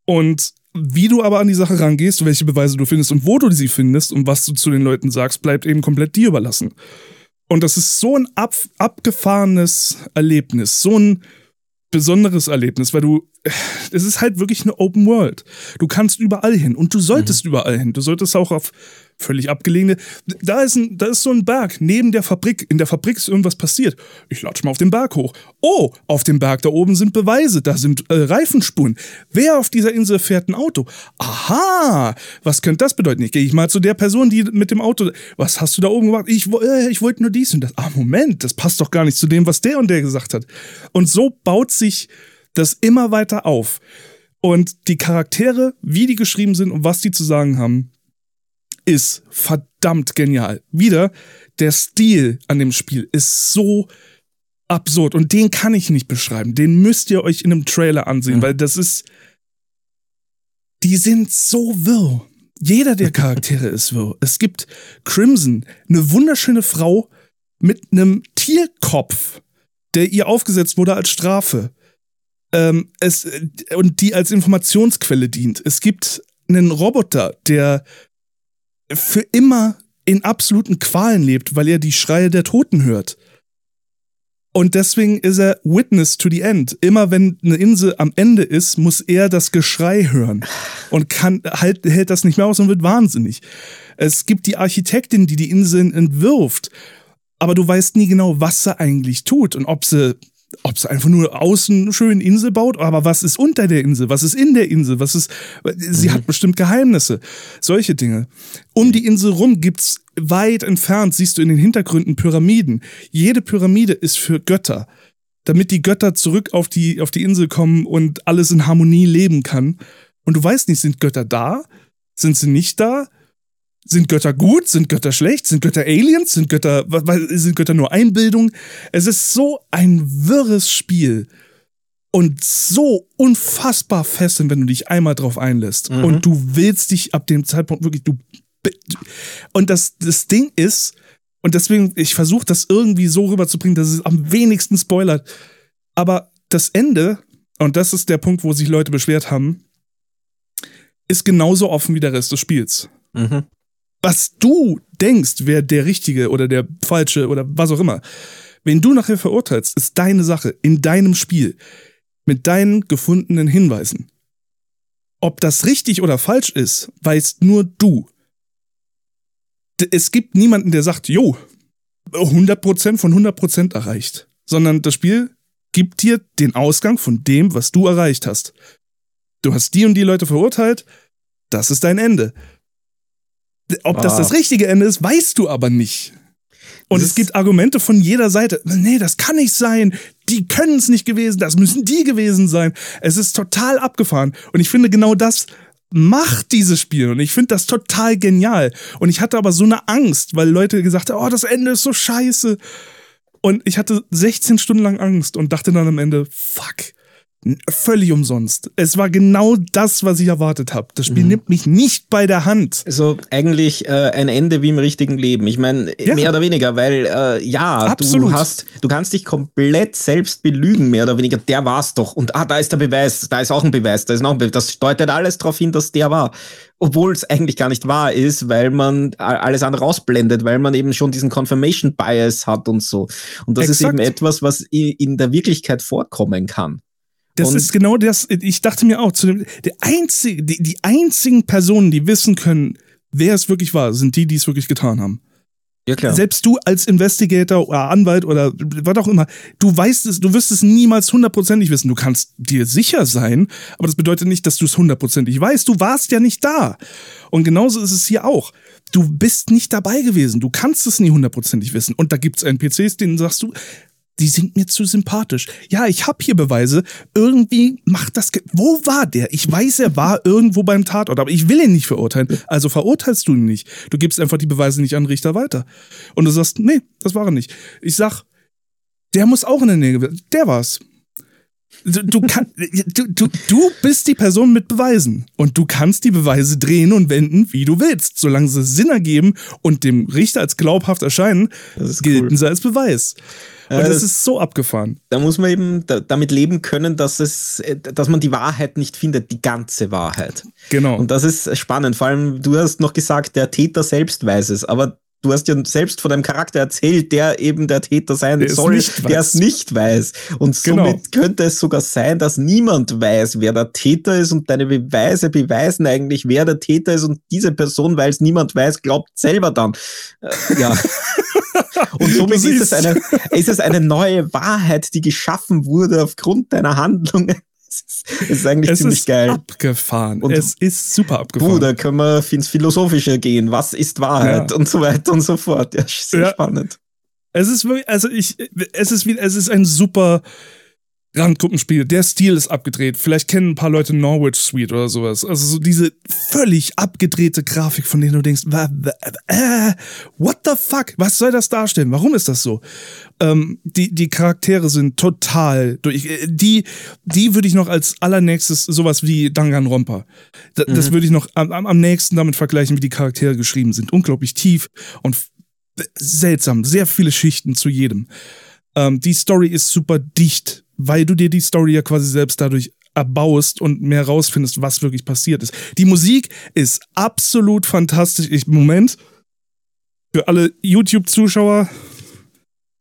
Und wie du aber an die Sache rangehst, welche Beweise du findest und wo du sie findest und was du zu den Leuten sagst, bleibt eben komplett dir überlassen. Und das ist so ein ab, abgefahrenes Erlebnis, so ein besonderes Erlebnis, weil du, es ist halt wirklich eine Open World. Du kannst überall hin und du solltest mhm. überall hin. Du solltest auch auf völlig abgelegene. Da ist, ein, da ist so ein Berg neben der Fabrik. In der Fabrik ist irgendwas passiert. Ich latsch mal auf den Berg hoch. Oh, auf dem Berg da oben sind Beweise, da sind äh, Reifenspuren. Wer auf dieser Insel fährt ein Auto? Aha, was könnte das bedeuten? Ich gehe ich mal zu der Person, die mit dem Auto. Was hast du da oben gemacht? Ich, äh, ich wollte nur dies und das. Ah, Moment, das passt doch gar nicht zu dem, was der und der gesagt hat. Und so baut sich das immer weiter auf. Und die Charaktere, wie die geschrieben sind und was die zu sagen haben, ist verdammt genial. Wieder, der Stil an dem Spiel ist so absurd und den kann ich nicht beschreiben. Den müsst ihr euch in einem Trailer ansehen, mhm. weil das ist. Die sind so wirr. Jeder der Charaktere ist wirr. Es gibt Crimson, eine wunderschöne Frau mit einem Tierkopf, der ihr aufgesetzt wurde als Strafe. Ähm, es, und die als Informationsquelle dient. Es gibt einen Roboter, der für immer in absoluten Qualen lebt, weil er die Schreie der Toten hört. Und deswegen ist er Witness to the End. Immer wenn eine Insel am Ende ist, muss er das Geschrei hören und kann halt hält das nicht mehr aus und wird wahnsinnig. Es gibt die Architektin, die die Inseln entwirft, aber du weißt nie genau, was sie eigentlich tut und ob sie ob sie einfach nur außen eine schöne Insel baut, aber was ist unter der Insel? Was ist in der Insel? Was ist, sie mhm. hat bestimmt Geheimnisse. Solche Dinge. Um die Insel rum gibt's weit entfernt, siehst du in den Hintergründen Pyramiden. Jede Pyramide ist für Götter. Damit die Götter zurück auf die, auf die Insel kommen und alles in Harmonie leben kann. Und du weißt nicht, sind Götter da? Sind sie nicht da? Sind Götter gut? Sind Götter schlecht? Sind Götter Aliens? Sind Götter, sind Götter nur Einbildung? Es ist so ein wirres Spiel und so unfassbar fesselnd, wenn du dich einmal drauf einlässt. Mhm. Und du willst dich ab dem Zeitpunkt wirklich, du. Und das, das Ding ist, und deswegen, ich versuche das irgendwie so rüberzubringen, dass es am wenigsten spoilert. Aber das Ende, und das ist der Punkt, wo sich Leute beschwert haben, ist genauso offen wie der Rest des Spiels. Mhm was du denkst, wer der Richtige oder der Falsche oder was auch immer, wenn du nachher verurteilst, ist deine Sache in deinem Spiel mit deinen gefundenen Hinweisen. Ob das richtig oder falsch ist, weißt nur du. Es gibt niemanden, der sagt, jo, 100% von 100% erreicht, sondern das Spiel gibt dir den Ausgang von dem, was du erreicht hast. Du hast die und die Leute verurteilt, das ist dein Ende. Ob ah. das das richtige Ende ist, weißt du aber nicht. Und es gibt Argumente von jeder Seite. Nee, das kann nicht sein. Die können es nicht gewesen. Das müssen die gewesen sein. Es ist total abgefahren. Und ich finde genau das macht dieses Spiel und ich finde das total genial. Und ich hatte aber so eine Angst, weil Leute gesagt haben, oh, das Ende ist so scheiße. Und ich hatte 16 Stunden lang Angst und dachte dann am Ende, fuck, Völlig umsonst. Es war genau das, was ich erwartet habe. Das Spiel mhm. nimmt mich nicht bei der Hand. Also eigentlich äh, ein Ende wie im richtigen Leben. Ich meine, ja. mehr oder weniger, weil äh, ja, Absolut. du hast, du kannst dich komplett selbst belügen, mehr oder weniger. Der war's doch. Und ah, da ist der Beweis, da ist auch ein Beweis, da ist noch ein Beweis. Das deutet alles darauf hin, dass der war. Obwohl es eigentlich gar nicht wahr ist, weil man alles andere rausblendet, weil man eben schon diesen Confirmation Bias hat und so. Und das Exakt. ist eben etwas, was in der Wirklichkeit vorkommen kann. Das und ist genau das. Ich dachte mir auch, zu dem, der einzige, die, die einzigen Personen, die wissen können, wer es wirklich war, sind die, die es wirklich getan haben. Ja, klar. Selbst du als Investigator oder Anwalt oder was auch immer, du weißt es, du wirst es niemals hundertprozentig wissen. Du kannst dir sicher sein, aber das bedeutet nicht, dass du es hundertprozentig weißt. Du warst ja nicht da. Und genauso ist es hier auch. Du bist nicht dabei gewesen. Du kannst es nie hundertprozentig wissen. Und da gibt es NPCs, denen sagst du, die sind mir zu sympathisch. Ja, ich habe hier Beweise. Irgendwie macht das. Wo war der? Ich weiß, er war irgendwo beim Tatort, aber ich will ihn nicht verurteilen. Also verurteilst du ihn nicht. Du gibst einfach die Beweise nicht an Richter weiter. Und du sagst, nee, das war er nicht. Ich sag, der muss auch in der Nähe. Der war's. Du, du, kann, du, du, du bist die Person mit Beweisen und du kannst die Beweise drehen und wenden, wie du willst. Solange sie Sinn ergeben und dem Richter als glaubhaft erscheinen, gelten cool. sie als Beweis. Und das, das, ist so abgefahren. Da muss man eben damit leben können, dass es, dass man die Wahrheit nicht findet, die ganze Wahrheit. Genau. Und das ist spannend. Vor allem, du hast noch gesagt, der Täter selbst weiß es, aber du hast ja selbst von einem Charakter erzählt, der eben der Täter sein der soll, der es nicht weiß. Und genau. somit könnte es sogar sein, dass niemand weiß, wer der Täter ist und deine Beweise beweisen eigentlich, wer der Täter ist und diese Person, weil es niemand weiß, glaubt selber dann. Äh, ja. und somit ist es, eine, ist es eine neue Wahrheit, die geschaffen wurde aufgrund deiner Handlungen. Es ist eigentlich es ziemlich ist geil. abgefahren. Und es ist super abgefahren. da können wir ins Philosophische gehen. Was ist Wahrheit? Ja. Und so weiter und so fort. Ja, sehr ja. spannend. Es ist wirklich, also ich, es ist wie, es ist ein super, Randgruppenspiel. Der Stil ist abgedreht. Vielleicht kennen ein paar Leute Norwich Suite oder sowas. Also so diese völlig abgedrehte Grafik, von denen du denkst, äh, what the fuck? Was soll das darstellen? Warum ist das so? Ähm, die, die Charaktere sind total durch. Äh, die, die würde ich noch als allernächstes sowas wie Danganronpa. Das, mhm. das würde ich noch am, am nächsten damit vergleichen, wie die Charaktere geschrieben sind. Unglaublich tief und seltsam. Sehr viele Schichten zu jedem. Ähm, die Story ist super dicht weil du dir die Story ja quasi selbst dadurch erbaust und mehr rausfindest, was wirklich passiert ist. Die Musik ist absolut fantastisch. Ich, Moment, für alle YouTube-Zuschauer,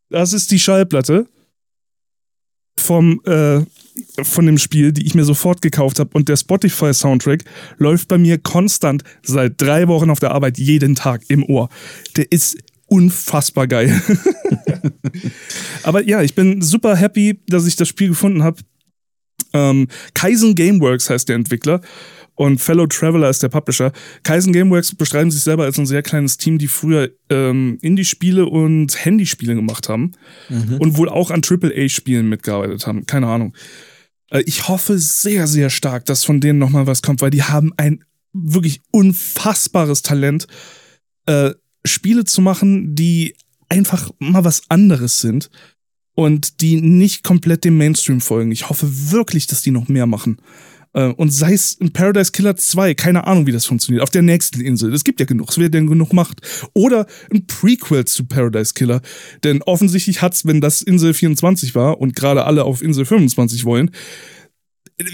das ist die Schallplatte vom, äh, von dem Spiel, die ich mir sofort gekauft habe. Und der Spotify-Soundtrack läuft bei mir konstant seit drei Wochen auf der Arbeit jeden Tag im Ohr. Der ist unfassbar geil. Aber ja, ich bin super happy, dass ich das Spiel gefunden habe. Ähm, Kaizen Gameworks heißt der Entwickler und Fellow Traveler ist der Publisher. Kaizen Gameworks beschreiben sich selber als ein sehr kleines Team, die früher ähm, Indie-Spiele und Handyspiele gemacht haben mhm. und wohl auch an AAA-Spielen mitgearbeitet haben. Keine Ahnung. Äh, ich hoffe sehr, sehr stark, dass von denen nochmal was kommt, weil die haben ein wirklich unfassbares Talent. Äh, Spiele zu machen, die einfach mal was anderes sind und die nicht komplett dem Mainstream folgen. Ich hoffe wirklich, dass die noch mehr machen. Äh, und sei es in Paradise Killer 2, keine Ahnung, wie das funktioniert, auf der nächsten Insel. Es gibt ja genug, es wird ja genug Macht. Oder ein Prequel zu Paradise Killer. Denn offensichtlich hat's, wenn das Insel 24 war und gerade alle auf Insel 25 wollen,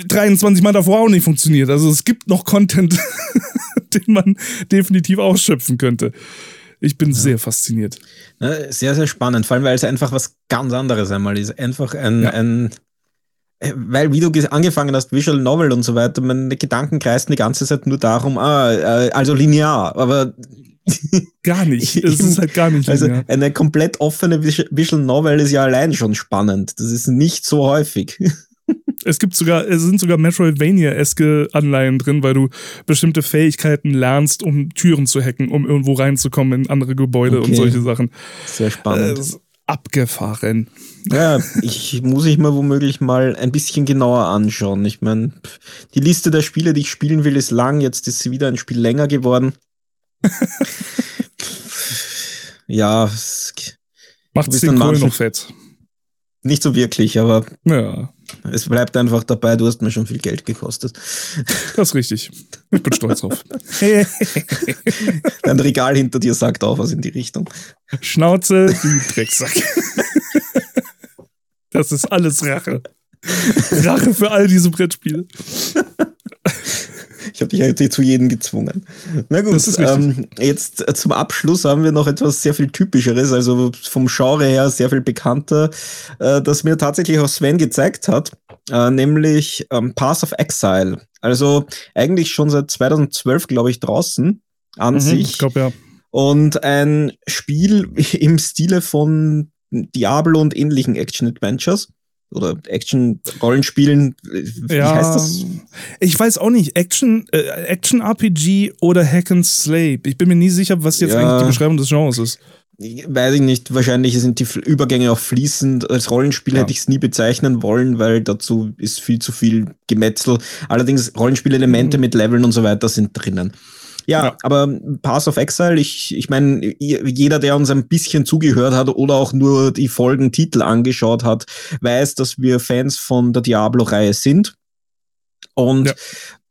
23 Mal davor auch nicht funktioniert. Also es gibt noch Content, den man definitiv ausschöpfen könnte. Ich bin ja. sehr fasziniert. Sehr, sehr spannend, vor allem weil es einfach was ganz anderes einmal ist. Einfach ein, ja. ein äh, weil, wie du angefangen hast, Visual Novel und so weiter, meine Gedanken kreisten die ganze Zeit nur darum, ah, äh, also linear, aber gar nicht. Es ist halt gar nicht. Also linear. Also eine komplett offene Visual Novel ist ja allein schon spannend. Das ist nicht so häufig. Es gibt sogar, es sind sogar Metroidvania-eske Anleihen drin, weil du bestimmte Fähigkeiten lernst, um Türen zu hacken, um irgendwo reinzukommen in andere Gebäude okay. und solche Sachen. Sehr spannend. Äh, abgefahren. Ja, ich muss ich mal womöglich mal ein bisschen genauer anschauen. Ich meine, die Liste der Spiele, die ich spielen will, ist lang. Jetzt ist sie wieder ein Spiel länger geworden. ja, es macht es den Kohl noch fett. Nicht so wirklich, aber ja. Es bleibt einfach dabei, du hast mir schon viel Geld gekostet. Das ist richtig. Ich bin stolz drauf. Dein Regal hinter dir sagt auch was in die Richtung. Schnauze, du Drecksack. Das ist alles Rache. Rache für all diese Brettspiele. Ich habe dich ja zu jedem gezwungen. Na gut, ähm, jetzt zum Abschluss haben wir noch etwas sehr viel Typischeres, also vom Genre her sehr viel bekannter, äh, das mir tatsächlich auch Sven gezeigt hat, äh, nämlich ähm, Path of Exile. Also eigentlich schon seit 2012, glaube ich, draußen an mhm, sich. Ich glaube ja. Und ein Spiel im Stile von Diablo und ähnlichen Action-Adventures oder Action-Rollenspielen. Wie ja, heißt das? Ich weiß auch nicht. Action, äh, Action-RPG oder Hack and Slay. Ich bin mir nie sicher, was jetzt ja, eigentlich die Beschreibung des Genres ist. Weiß ich nicht. Wahrscheinlich sind die Übergänge auch fließend. Als Rollenspiel ja. hätte ich es nie bezeichnen wollen, weil dazu ist viel zu viel Gemetzel. Allerdings Rollenspielelemente mhm. mit Leveln und so weiter sind drinnen. Ja, ja, aber Pass of Exile, ich, ich meine, jeder, der uns ein bisschen zugehört hat oder auch nur die Folgentitel angeschaut hat, weiß, dass wir Fans von der Diablo-Reihe sind. Und ja.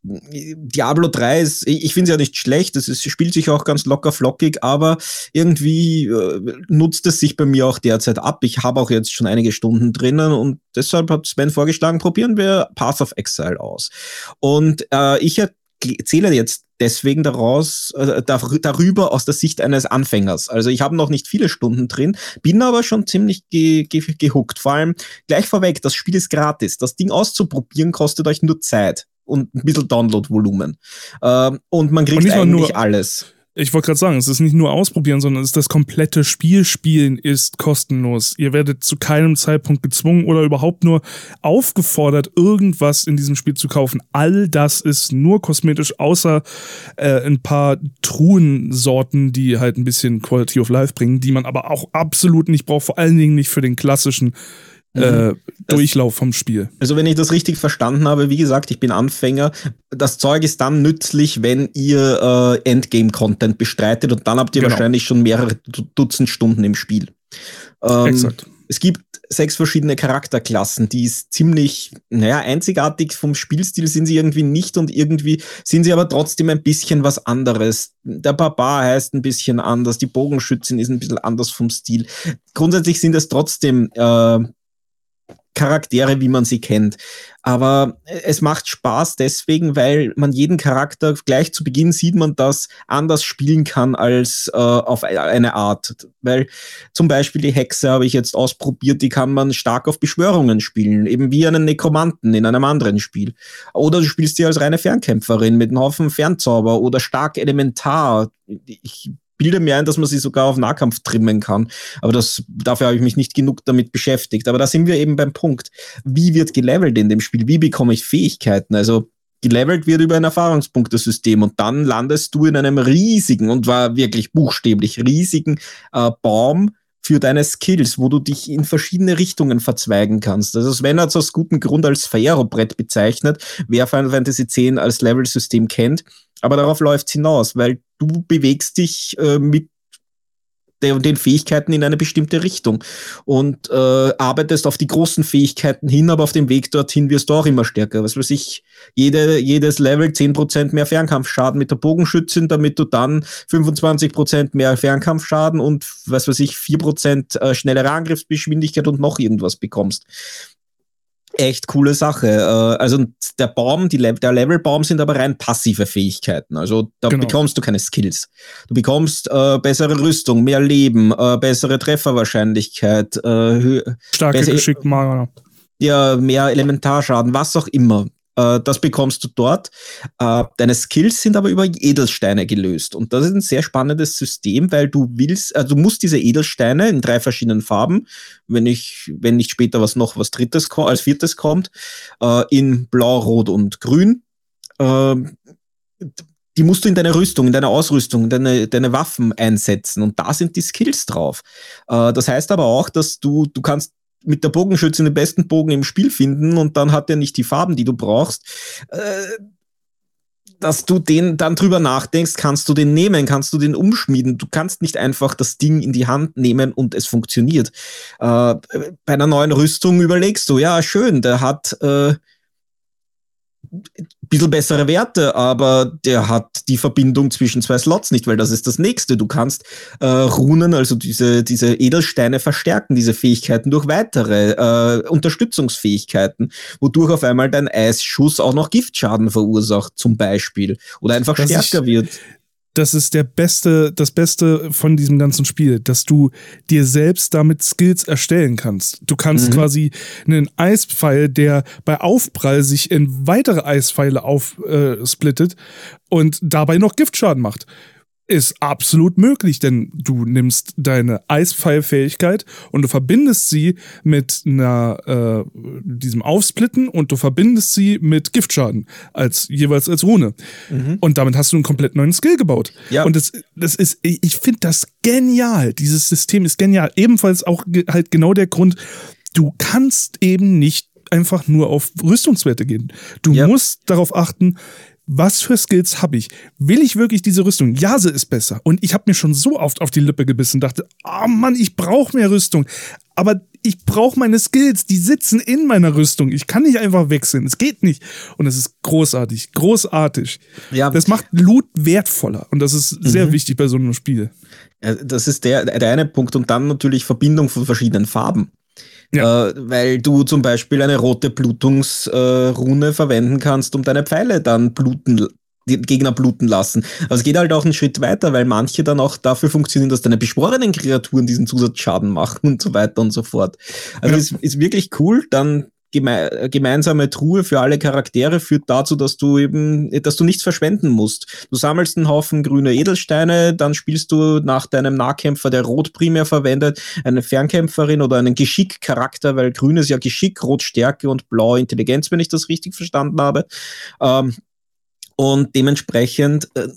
Diablo 3 ist, ich finde es ja nicht schlecht, es spielt sich auch ganz locker flockig, aber irgendwie äh, nutzt es sich bei mir auch derzeit ab. Ich habe auch jetzt schon einige Stunden drinnen und deshalb hat Sven vorgeschlagen, probieren wir Path of Exile aus. Und äh, ich erzähle jetzt deswegen daraus, äh, darüber aus der Sicht eines Anfängers. Also ich habe noch nicht viele Stunden drin, bin aber schon ziemlich ge ge gehuckt. Vor allem gleich vorweg, das Spiel ist gratis. Das Ding auszuprobieren kostet euch nur Zeit und ein bisschen Download-Volumen. Ähm, und man kriegt und eigentlich alles. Ich wollte gerade sagen, es ist nicht nur ausprobieren, sondern es ist das komplette Spiel spielen ist kostenlos. Ihr werdet zu keinem Zeitpunkt gezwungen oder überhaupt nur aufgefordert, irgendwas in diesem Spiel zu kaufen. All das ist nur kosmetisch, außer äh, ein paar Truhensorten, die halt ein bisschen Quality of Life bringen, die man aber auch absolut nicht braucht, vor allen Dingen nicht für den klassischen äh, mhm. Durchlauf vom Spiel. Also wenn ich das richtig verstanden habe, wie gesagt, ich bin Anfänger. Das Zeug ist dann nützlich, wenn ihr äh, Endgame-Content bestreitet und dann habt ihr genau. wahrscheinlich schon mehrere Dutzend Stunden im Spiel. Ähm, Exakt. Es gibt sechs verschiedene Charakterklassen, die ist ziemlich, naja, einzigartig vom Spielstil sind sie irgendwie nicht und irgendwie sind sie aber trotzdem ein bisschen was anderes. Der Barbar heißt ein bisschen anders, die Bogenschützin ist ein bisschen anders vom Stil. Grundsätzlich sind es trotzdem äh, Charaktere, wie man sie kennt. Aber es macht Spaß deswegen, weil man jeden Charakter gleich zu Beginn sieht man das anders spielen kann als äh, auf e-, eine Art. Weil zum Beispiel die Hexe habe ich jetzt ausprobiert, die kann man stark auf Beschwörungen spielen, eben wie einen Nekromanten in einem anderen Spiel. Oder du spielst sie als reine Fernkämpferin mit einem Haufen Fernzauber oder stark elementar. Ich bilde mir ein, dass man sie sogar auf Nahkampf trimmen kann. Aber das, dafür habe ich mich nicht genug damit beschäftigt. Aber da sind wir eben beim Punkt. Wie wird gelevelt in dem Spiel? Wie bekomme ich Fähigkeiten? Also, gelevelt wird über ein Erfahrungspunktesystem und dann landest du in einem riesigen und war wirklich buchstäblich riesigen äh, Baum für deine Skills, wo du dich in verschiedene Richtungen verzweigen kannst. Also Sven hat es aus gutem Grund als Ferro-Brett bezeichnet, wer Final Fantasy X als Level-System kennt. Aber darauf läuft es hinaus, weil du bewegst dich äh, mit den Fähigkeiten in eine bestimmte Richtung und äh, arbeitest auf die großen Fähigkeiten hin, aber auf dem Weg dorthin wirst du auch immer stärker. Was weiß ich, jede, jedes Level 10% mehr Fernkampfschaden mit der Bogenschützin, damit du dann 25% mehr Fernkampfschaden und was weiß ich, 4% äh, schnellere Angriffsgeschwindigkeit und noch irgendwas bekommst echt coole Sache. Äh, also der Baum, die Le der Levelbaum sind aber rein passive Fähigkeiten. Also da genau. bekommst du keine Skills. Du bekommst äh, bessere Rüstung, mehr Leben, äh, bessere Trefferwahrscheinlichkeit, äh, starke Geschick, Ja, mehr Elementarschaden, was auch immer. Äh, das bekommst du dort. Äh, deine Skills sind aber über Edelsteine gelöst. Und das ist ein sehr spannendes System, weil du willst, also du musst diese Edelsteine in drei verschiedenen Farben, wenn ich, wenn nicht später was noch was drittes als viertes kommt, in Blau, Rot und Grün. Ähm, die musst du in deine Rüstung, in deine Ausrüstung, in deine, deine Waffen einsetzen und da sind die Skills drauf. Das heißt aber auch, dass du, du kannst mit der Bogenschütze den besten Bogen im Spiel finden und dann hat er nicht die Farben, die du brauchst. Äh, dass du den dann drüber nachdenkst, kannst du den nehmen, kannst du den umschmieden. Du kannst nicht einfach das Ding in die Hand nehmen und es funktioniert. Äh, bei einer neuen Rüstung überlegst du, ja, schön, der hat äh, bisschen bessere Werte, aber der hat die Verbindung zwischen zwei Slots nicht, weil das ist das nächste. Du kannst äh, Runen, also diese, diese Edelsteine verstärken, diese Fähigkeiten durch weitere äh, Unterstützungsfähigkeiten, wodurch auf einmal dein Eisschuss auch noch Giftschaden verursacht, zum Beispiel. Oder einfach das stärker ich, wird das ist der beste, das Beste von diesem ganzen Spiel, dass du dir selbst damit Skills erstellen kannst. Du kannst mhm. quasi einen Eispfeil, der bei Aufprall sich in weitere Eispfeile aufsplittet äh, und dabei noch Giftschaden macht ist absolut möglich, denn du nimmst deine Eispfeilfähigkeit und du verbindest sie mit einer, äh, diesem Aufsplitten und du verbindest sie mit Giftschaden als jeweils als Rune. Mhm. Und damit hast du einen komplett neuen Skill gebaut. Ja. Und das, das ist, ich finde das genial. Dieses System ist genial. Ebenfalls auch halt genau der Grund, du kannst eben nicht einfach nur auf Rüstungswerte gehen. Du ja. musst darauf achten, was für Skills habe ich? Will ich wirklich diese Rüstung? Ja, sie ist besser. Und ich habe mir schon so oft auf die Lippe gebissen, dachte, oh Mann, ich brauche mehr Rüstung. Aber ich brauche meine Skills, die sitzen in meiner Rüstung. Ich kann nicht einfach wechseln. Es geht nicht. Und es ist großartig, großartig. Ja. Das macht Loot wertvoller. Und das ist sehr mhm. wichtig bei so einem Spiel. Das ist der, der eine Punkt. Und dann natürlich Verbindung von verschiedenen Farben. Ja. Äh, weil du zum Beispiel eine rote Blutungsrune äh, verwenden kannst, um deine Pfeile dann bluten die Gegner bluten lassen. Aber es geht halt auch einen Schritt weiter, weil manche dann auch dafür funktionieren, dass deine beschworenen Kreaturen diesen Zusatzschaden machen und so weiter und so fort. Also ja. es ist wirklich cool. Dann geme gemeinsame Truhe für alle Charaktere führt dazu, dass du eben, dass du nichts verschwenden musst. Du sammelst einen Haufen grüne Edelsteine, dann spielst du nach deinem Nahkämpfer, der Rot primär verwendet, eine Fernkämpferin oder einen Geschick-Charakter, weil grün ist ja Geschick, Rot Stärke und Blau Intelligenz, wenn ich das richtig verstanden habe. Ähm, und dementsprechend äh,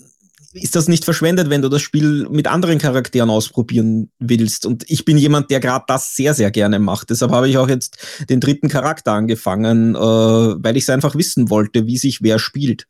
ist das nicht verschwendet, wenn du das Spiel mit anderen Charakteren ausprobieren willst. Und ich bin jemand, der gerade das sehr, sehr gerne macht. Deshalb habe ich auch jetzt den dritten Charakter angefangen, äh, weil ich es einfach wissen wollte, wie sich wer spielt.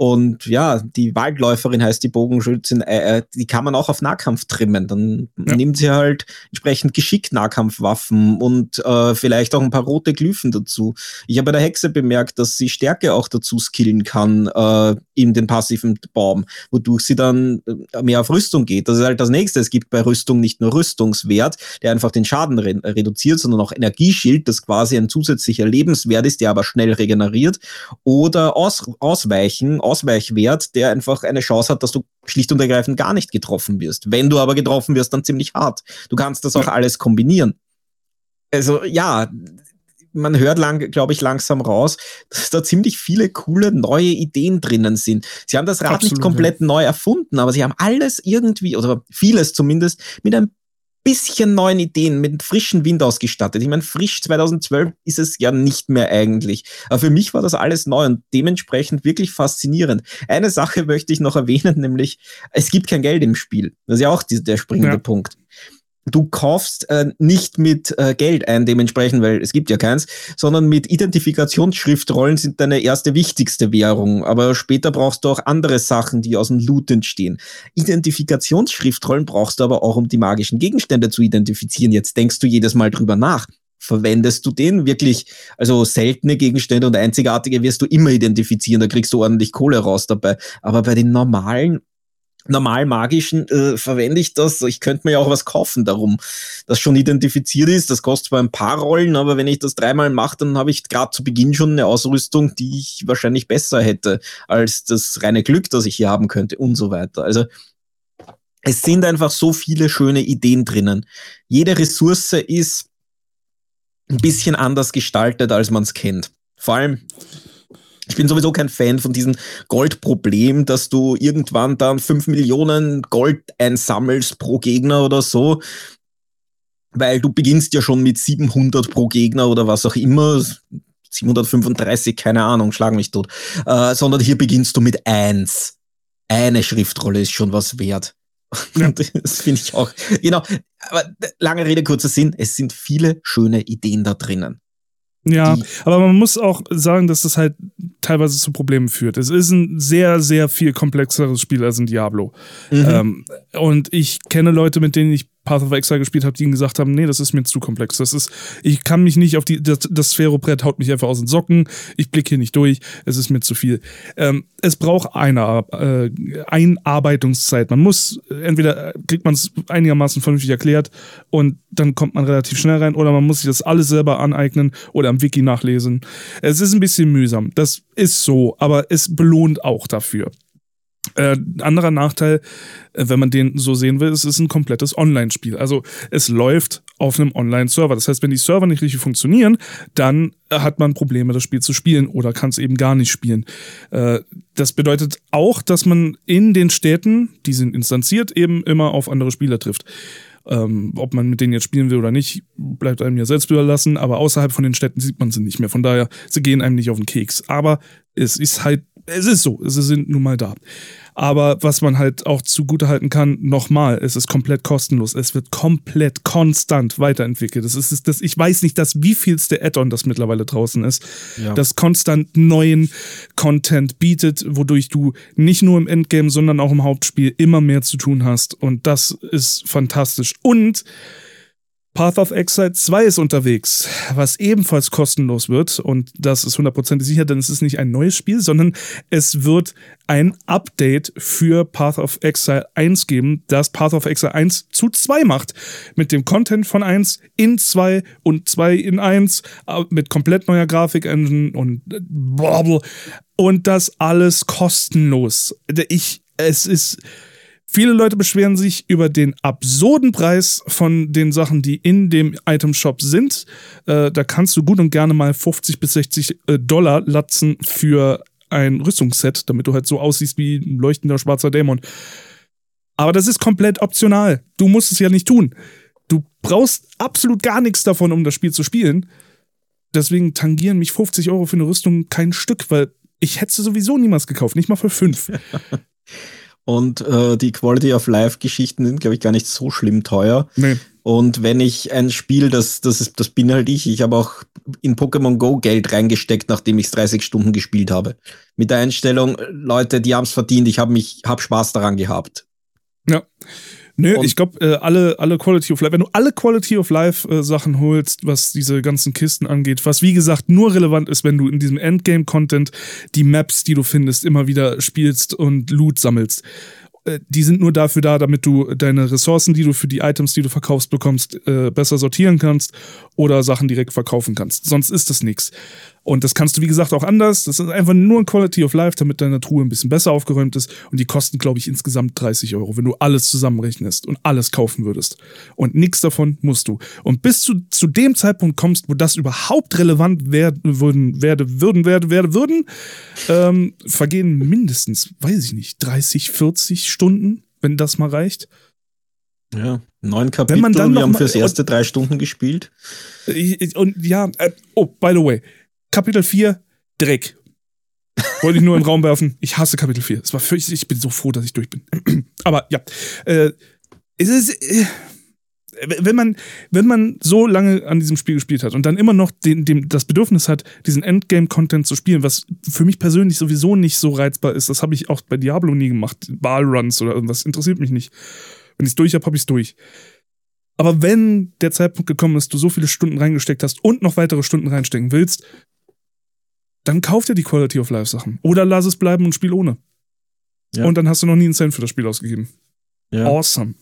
Und ja, die Waldläuferin heißt die Bogenschützin, äh, äh, die kann man auch auf Nahkampf trimmen. Dann ja. nimmt sie halt entsprechend geschickt Nahkampfwaffen und äh, vielleicht auch ein paar rote Glyphen dazu. Ich habe bei der Hexe bemerkt, dass sie Stärke auch dazu skillen kann äh, in den passiven Baum, wodurch sie dann äh, mehr auf Rüstung geht. Das ist halt das nächste. Es gibt bei Rüstung nicht nur Rüstungswert, der einfach den Schaden re reduziert, sondern auch Energieschild, das quasi ein zusätzlicher Lebenswert ist, der aber schnell regeneriert. Oder Aus Ausweichen, Ausweichwert, der einfach eine Chance hat, dass du schlicht und ergreifend gar nicht getroffen wirst. Wenn du aber getroffen wirst, dann ziemlich hart. Du kannst das auch alles kombinieren. Also ja, man hört lang, glaube ich, langsam raus, dass da ziemlich viele coole neue Ideen drinnen sind. Sie haben das Rad Absolut, nicht komplett ja. neu erfunden, aber sie haben alles irgendwie, oder vieles zumindest, mit ein bisschen neuen Ideen, mit frischen Wind ausgestattet. Ich meine, frisch 2012 ist es ja nicht mehr eigentlich. Aber für mich war das alles neu und dementsprechend wirklich faszinierend. Eine Sache möchte ich noch erwähnen, nämlich es gibt kein Geld im Spiel. Das ist ja auch die, der springende ja. Punkt du kaufst äh, nicht mit äh, Geld ein, dementsprechend, weil es gibt ja keins, sondern mit Identifikationsschriftrollen sind deine erste wichtigste Währung. Aber später brauchst du auch andere Sachen, die aus dem Loot entstehen. Identifikationsschriftrollen brauchst du aber auch, um die magischen Gegenstände zu identifizieren. Jetzt denkst du jedes Mal drüber nach. Verwendest du den wirklich? Also seltene Gegenstände und einzigartige wirst du immer identifizieren, da kriegst du ordentlich Kohle raus dabei. Aber bei den normalen normal magischen äh, verwende ich das. Ich könnte mir ja auch was kaufen darum, das schon identifiziert ist. Das kostet zwar ein paar Rollen, aber wenn ich das dreimal mache, dann habe ich gerade zu Beginn schon eine Ausrüstung, die ich wahrscheinlich besser hätte als das reine Glück, das ich hier haben könnte und so weiter. Also es sind einfach so viele schöne Ideen drinnen. Jede Ressource ist ein bisschen anders gestaltet, als man es kennt. Vor allem ich bin sowieso kein Fan von diesem Goldproblem, dass du irgendwann dann fünf Millionen Gold einsammelst pro Gegner oder so. Weil du beginnst ja schon mit 700 pro Gegner oder was auch immer. 735, keine Ahnung, schlag mich tot. Äh, sondern hier beginnst du mit eins. eine Schriftrolle ist schon was wert. Ja. Das finde ich auch. Genau. Aber lange Rede, kurzer Sinn. Es sind viele schöne Ideen da drinnen. Ja, aber man muss auch sagen, dass das halt teilweise zu Problemen führt. Es ist ein sehr, sehr viel komplexeres Spiel als ein Diablo. Mhm. Ähm, und ich kenne Leute, mit denen ich Path of Exile gespielt habe, die gesagt haben, nee, das ist mir zu komplex. Das ist, ich kann mich nicht auf die, das, das Sphärobrett haut mich einfach aus den Socken. Ich blicke hier nicht durch. Es ist mir zu viel. Ähm, es braucht eine äh, Einarbeitungszeit. Man muss, entweder kriegt man es einigermaßen vernünftig erklärt und dann kommt man relativ schnell rein oder man muss sich das alles selber aneignen oder am Wiki nachlesen. Es ist ein bisschen mühsam. Das ist so, aber es belohnt auch dafür. Äh, anderer Nachteil, äh, wenn man den so sehen will, ist, es ist ein komplettes Online-Spiel. Also es läuft auf einem Online-Server. Das heißt, wenn die Server nicht richtig funktionieren, dann hat man Probleme, das Spiel zu spielen oder kann es eben gar nicht spielen. Äh, das bedeutet auch, dass man in den Städten, die sind instanziert, eben immer auf andere Spieler trifft. Ähm, ob man mit denen jetzt spielen will oder nicht, bleibt einem ja selbst überlassen, aber außerhalb von den Städten sieht man sie nicht mehr. Von daher, sie gehen einem nicht auf den Keks. Aber es ist halt, es ist so, sie sind nun mal da. Aber was man halt auch zugutehalten kann, nochmal, es ist komplett kostenlos. Es wird komplett konstant weiterentwickelt. Das ist, das, ich weiß nicht, das wievielste Add-on das mittlerweile draußen ist, ja. das konstant neuen Content bietet, wodurch du nicht nur im Endgame, sondern auch im Hauptspiel immer mehr zu tun hast. Und das ist fantastisch. Und Path of Exile 2 ist unterwegs, was ebenfalls kostenlos wird. Und das ist hundertprozentig sicher, denn es ist nicht ein neues Spiel, sondern es wird ein Update für Path of Exile 1 geben, das Path of Exile 1 zu 2 macht. Mit dem Content von 1 in 2 und 2 in 1, äh, mit komplett neuer Grafik-Engine und blablabla. Und das alles kostenlos. Ich, es ist Viele Leute beschweren sich über den absurden Preis von den Sachen, die in dem Item Shop sind. Äh, da kannst du gut und gerne mal 50 bis 60 äh, Dollar latzen für ein Rüstungsset, damit du halt so aussiehst wie ein leuchtender schwarzer Dämon. Aber das ist komplett optional. Du musst es ja nicht tun. Du brauchst absolut gar nichts davon, um das Spiel zu spielen. Deswegen tangieren mich 50 Euro für eine Rüstung kein Stück, weil ich hätte sie sowieso niemals gekauft, nicht mal für fünf. Und äh, die Quality of Life-Geschichten sind, glaube ich, gar nicht so schlimm teuer. Nee. Und wenn ich ein Spiel, das, das, ist, das bin halt ich, ich habe auch in Pokémon Go Geld reingesteckt, nachdem ich 30 Stunden gespielt habe. Mit der Einstellung, Leute, die haben es verdient, ich habe mich, hab Spaß daran gehabt. Ja. Nö, und ich glaube, äh, alle, alle Quality of Life, wenn du alle Quality of Life äh, Sachen holst, was diese ganzen Kisten angeht, was wie gesagt nur relevant ist, wenn du in diesem Endgame-Content die Maps, die du findest, immer wieder spielst und Loot sammelst. Äh, die sind nur dafür da, damit du deine Ressourcen, die du für die Items, die du verkaufst, bekommst, äh, besser sortieren kannst oder Sachen direkt verkaufen kannst. Sonst ist das nichts. Und das kannst du, wie gesagt, auch anders. Das ist einfach nur ein Quality of Life, damit deine Truhe ein bisschen besser aufgeräumt ist. Und die kosten, glaube ich, insgesamt 30 Euro, wenn du alles zusammenrechnest und alles kaufen würdest. Und nichts davon musst du. Und bis du zu dem Zeitpunkt kommst, wo das überhaupt relevant werden würden, werde, würden, werde, werde, würden, ähm, vergehen mindestens, weiß ich nicht, 30, 40 Stunden, wenn das mal reicht. Ja, neun Kapitel, Wenn man dann wir haben fürs erste drei Stunden gespielt. Und ja, äh, oh, by the way, Kapitel 4, Dreck. Wollte ich nur in den Raum werfen. Ich hasse Kapitel 4. Es war fürchterlich. Ich bin so froh, dass ich durch bin. Aber ja. Äh, es ist. Äh, wenn man, wenn man so lange an diesem Spiel gespielt hat und dann immer noch den, dem, das Bedürfnis hat, diesen Endgame-Content zu spielen, was für mich persönlich sowieso nicht so reizbar ist, das habe ich auch bei Diablo nie gemacht. Ballruns oder irgendwas interessiert mich nicht. Wenn ich es durch habe, habe ich es durch. Aber wenn der Zeitpunkt gekommen ist, du so viele Stunden reingesteckt hast und noch weitere Stunden reinstecken willst, dann kauf dir die Quality of Life Sachen. Oder lass es bleiben und spiel ohne. Ja. Und dann hast du noch nie einen Cent für das Spiel ausgegeben. Ja. Awesome.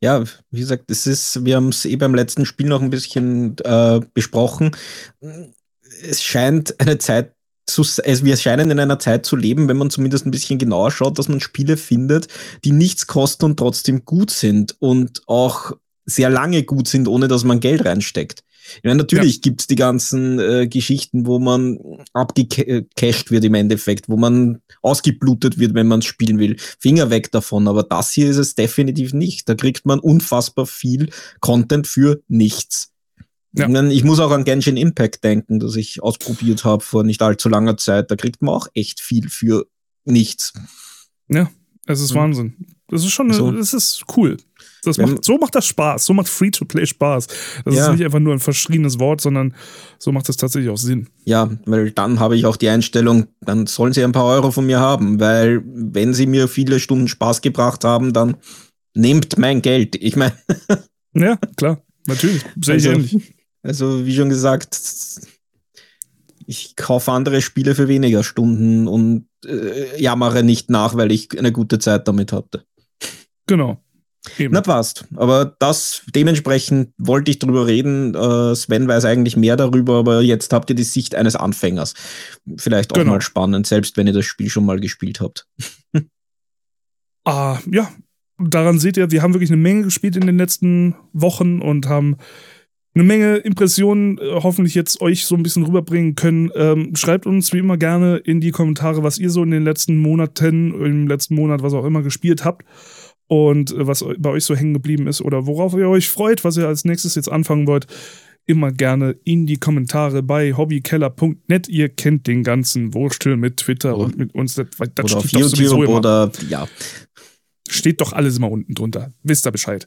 Ja, wie gesagt, es ist, wir haben es eh beim letzten Spiel noch ein bisschen äh, besprochen. Es scheint eine Zeit zu, also wir scheinen in einer Zeit zu leben, wenn man zumindest ein bisschen genauer schaut, dass man Spiele findet, die nichts kosten und trotzdem gut sind und auch sehr lange gut sind, ohne dass man Geld reinsteckt. Ich meine, natürlich ja. gibt's die ganzen äh, Geschichten, wo man abgecasht wird im Endeffekt, wo man ausgeblutet wird, wenn man spielen will. Finger weg davon, aber das hier ist es definitiv nicht. Da kriegt man unfassbar viel Content für nichts. Ja. Ich, meine, ich muss auch an Genshin Impact denken, das ich ausprobiert habe vor nicht allzu langer Zeit. Da kriegt man auch echt viel für nichts. Ja, Es ist mhm. Wahnsinn. Das ist schon, so. das ist cool. Das macht, so macht das Spaß. So macht Free-to-Play Spaß. Das ja. ist nicht einfach nur ein verschriebenes Wort, sondern so macht es tatsächlich auch Sinn. Ja, weil dann habe ich auch die Einstellung, dann sollen sie ein paar Euro von mir haben, weil wenn sie mir viele Stunden Spaß gebracht haben, dann nehmt mein Geld. Ich meine. ja, klar. Natürlich. Sehr also, ähnlich. Also, wie schon gesagt, ich kaufe andere Spiele für weniger Stunden und äh, jammere nicht nach, weil ich eine gute Zeit damit hatte. Genau. Eben. Na passt. Aber das dementsprechend wollte ich drüber reden. Äh, Sven weiß eigentlich mehr darüber, aber jetzt habt ihr die Sicht eines Anfängers. Vielleicht auch genau. mal spannend, selbst wenn ihr das Spiel schon mal gespielt habt. ah, ja. Daran seht ihr, wir haben wirklich eine Menge gespielt in den letzten Wochen und haben eine Menge Impressionen äh, hoffentlich jetzt euch so ein bisschen rüberbringen können. Ähm, schreibt uns wie immer gerne in die Kommentare, was ihr so in den letzten Monaten, im letzten Monat, was auch immer gespielt habt und äh, was bei euch so hängen geblieben ist oder worauf ihr euch freut, was ihr als nächstes jetzt anfangen wollt. Immer gerne in die Kommentare bei hobbykeller.net. Ihr kennt den ganzen Wurstel mit Twitter und, und mit uns. Das, das oder auf YouTube oder ja. Steht doch alles immer unten drunter. Wisst ihr Bescheid.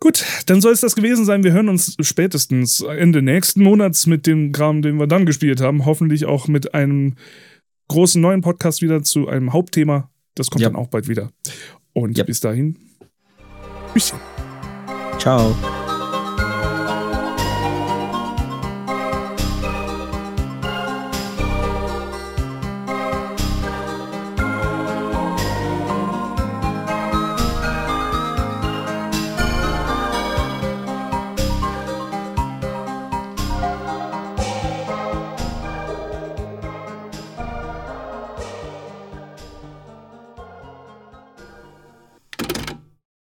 Gut, dann soll es das gewesen sein. Wir hören uns spätestens Ende nächsten Monats mit dem Kram, den wir dann gespielt haben. Hoffentlich auch mit einem großen neuen Podcast wieder zu einem Hauptthema. Das kommt ja. dann auch bald wieder. Und ja. bis dahin. Tschüsschen. Ciao.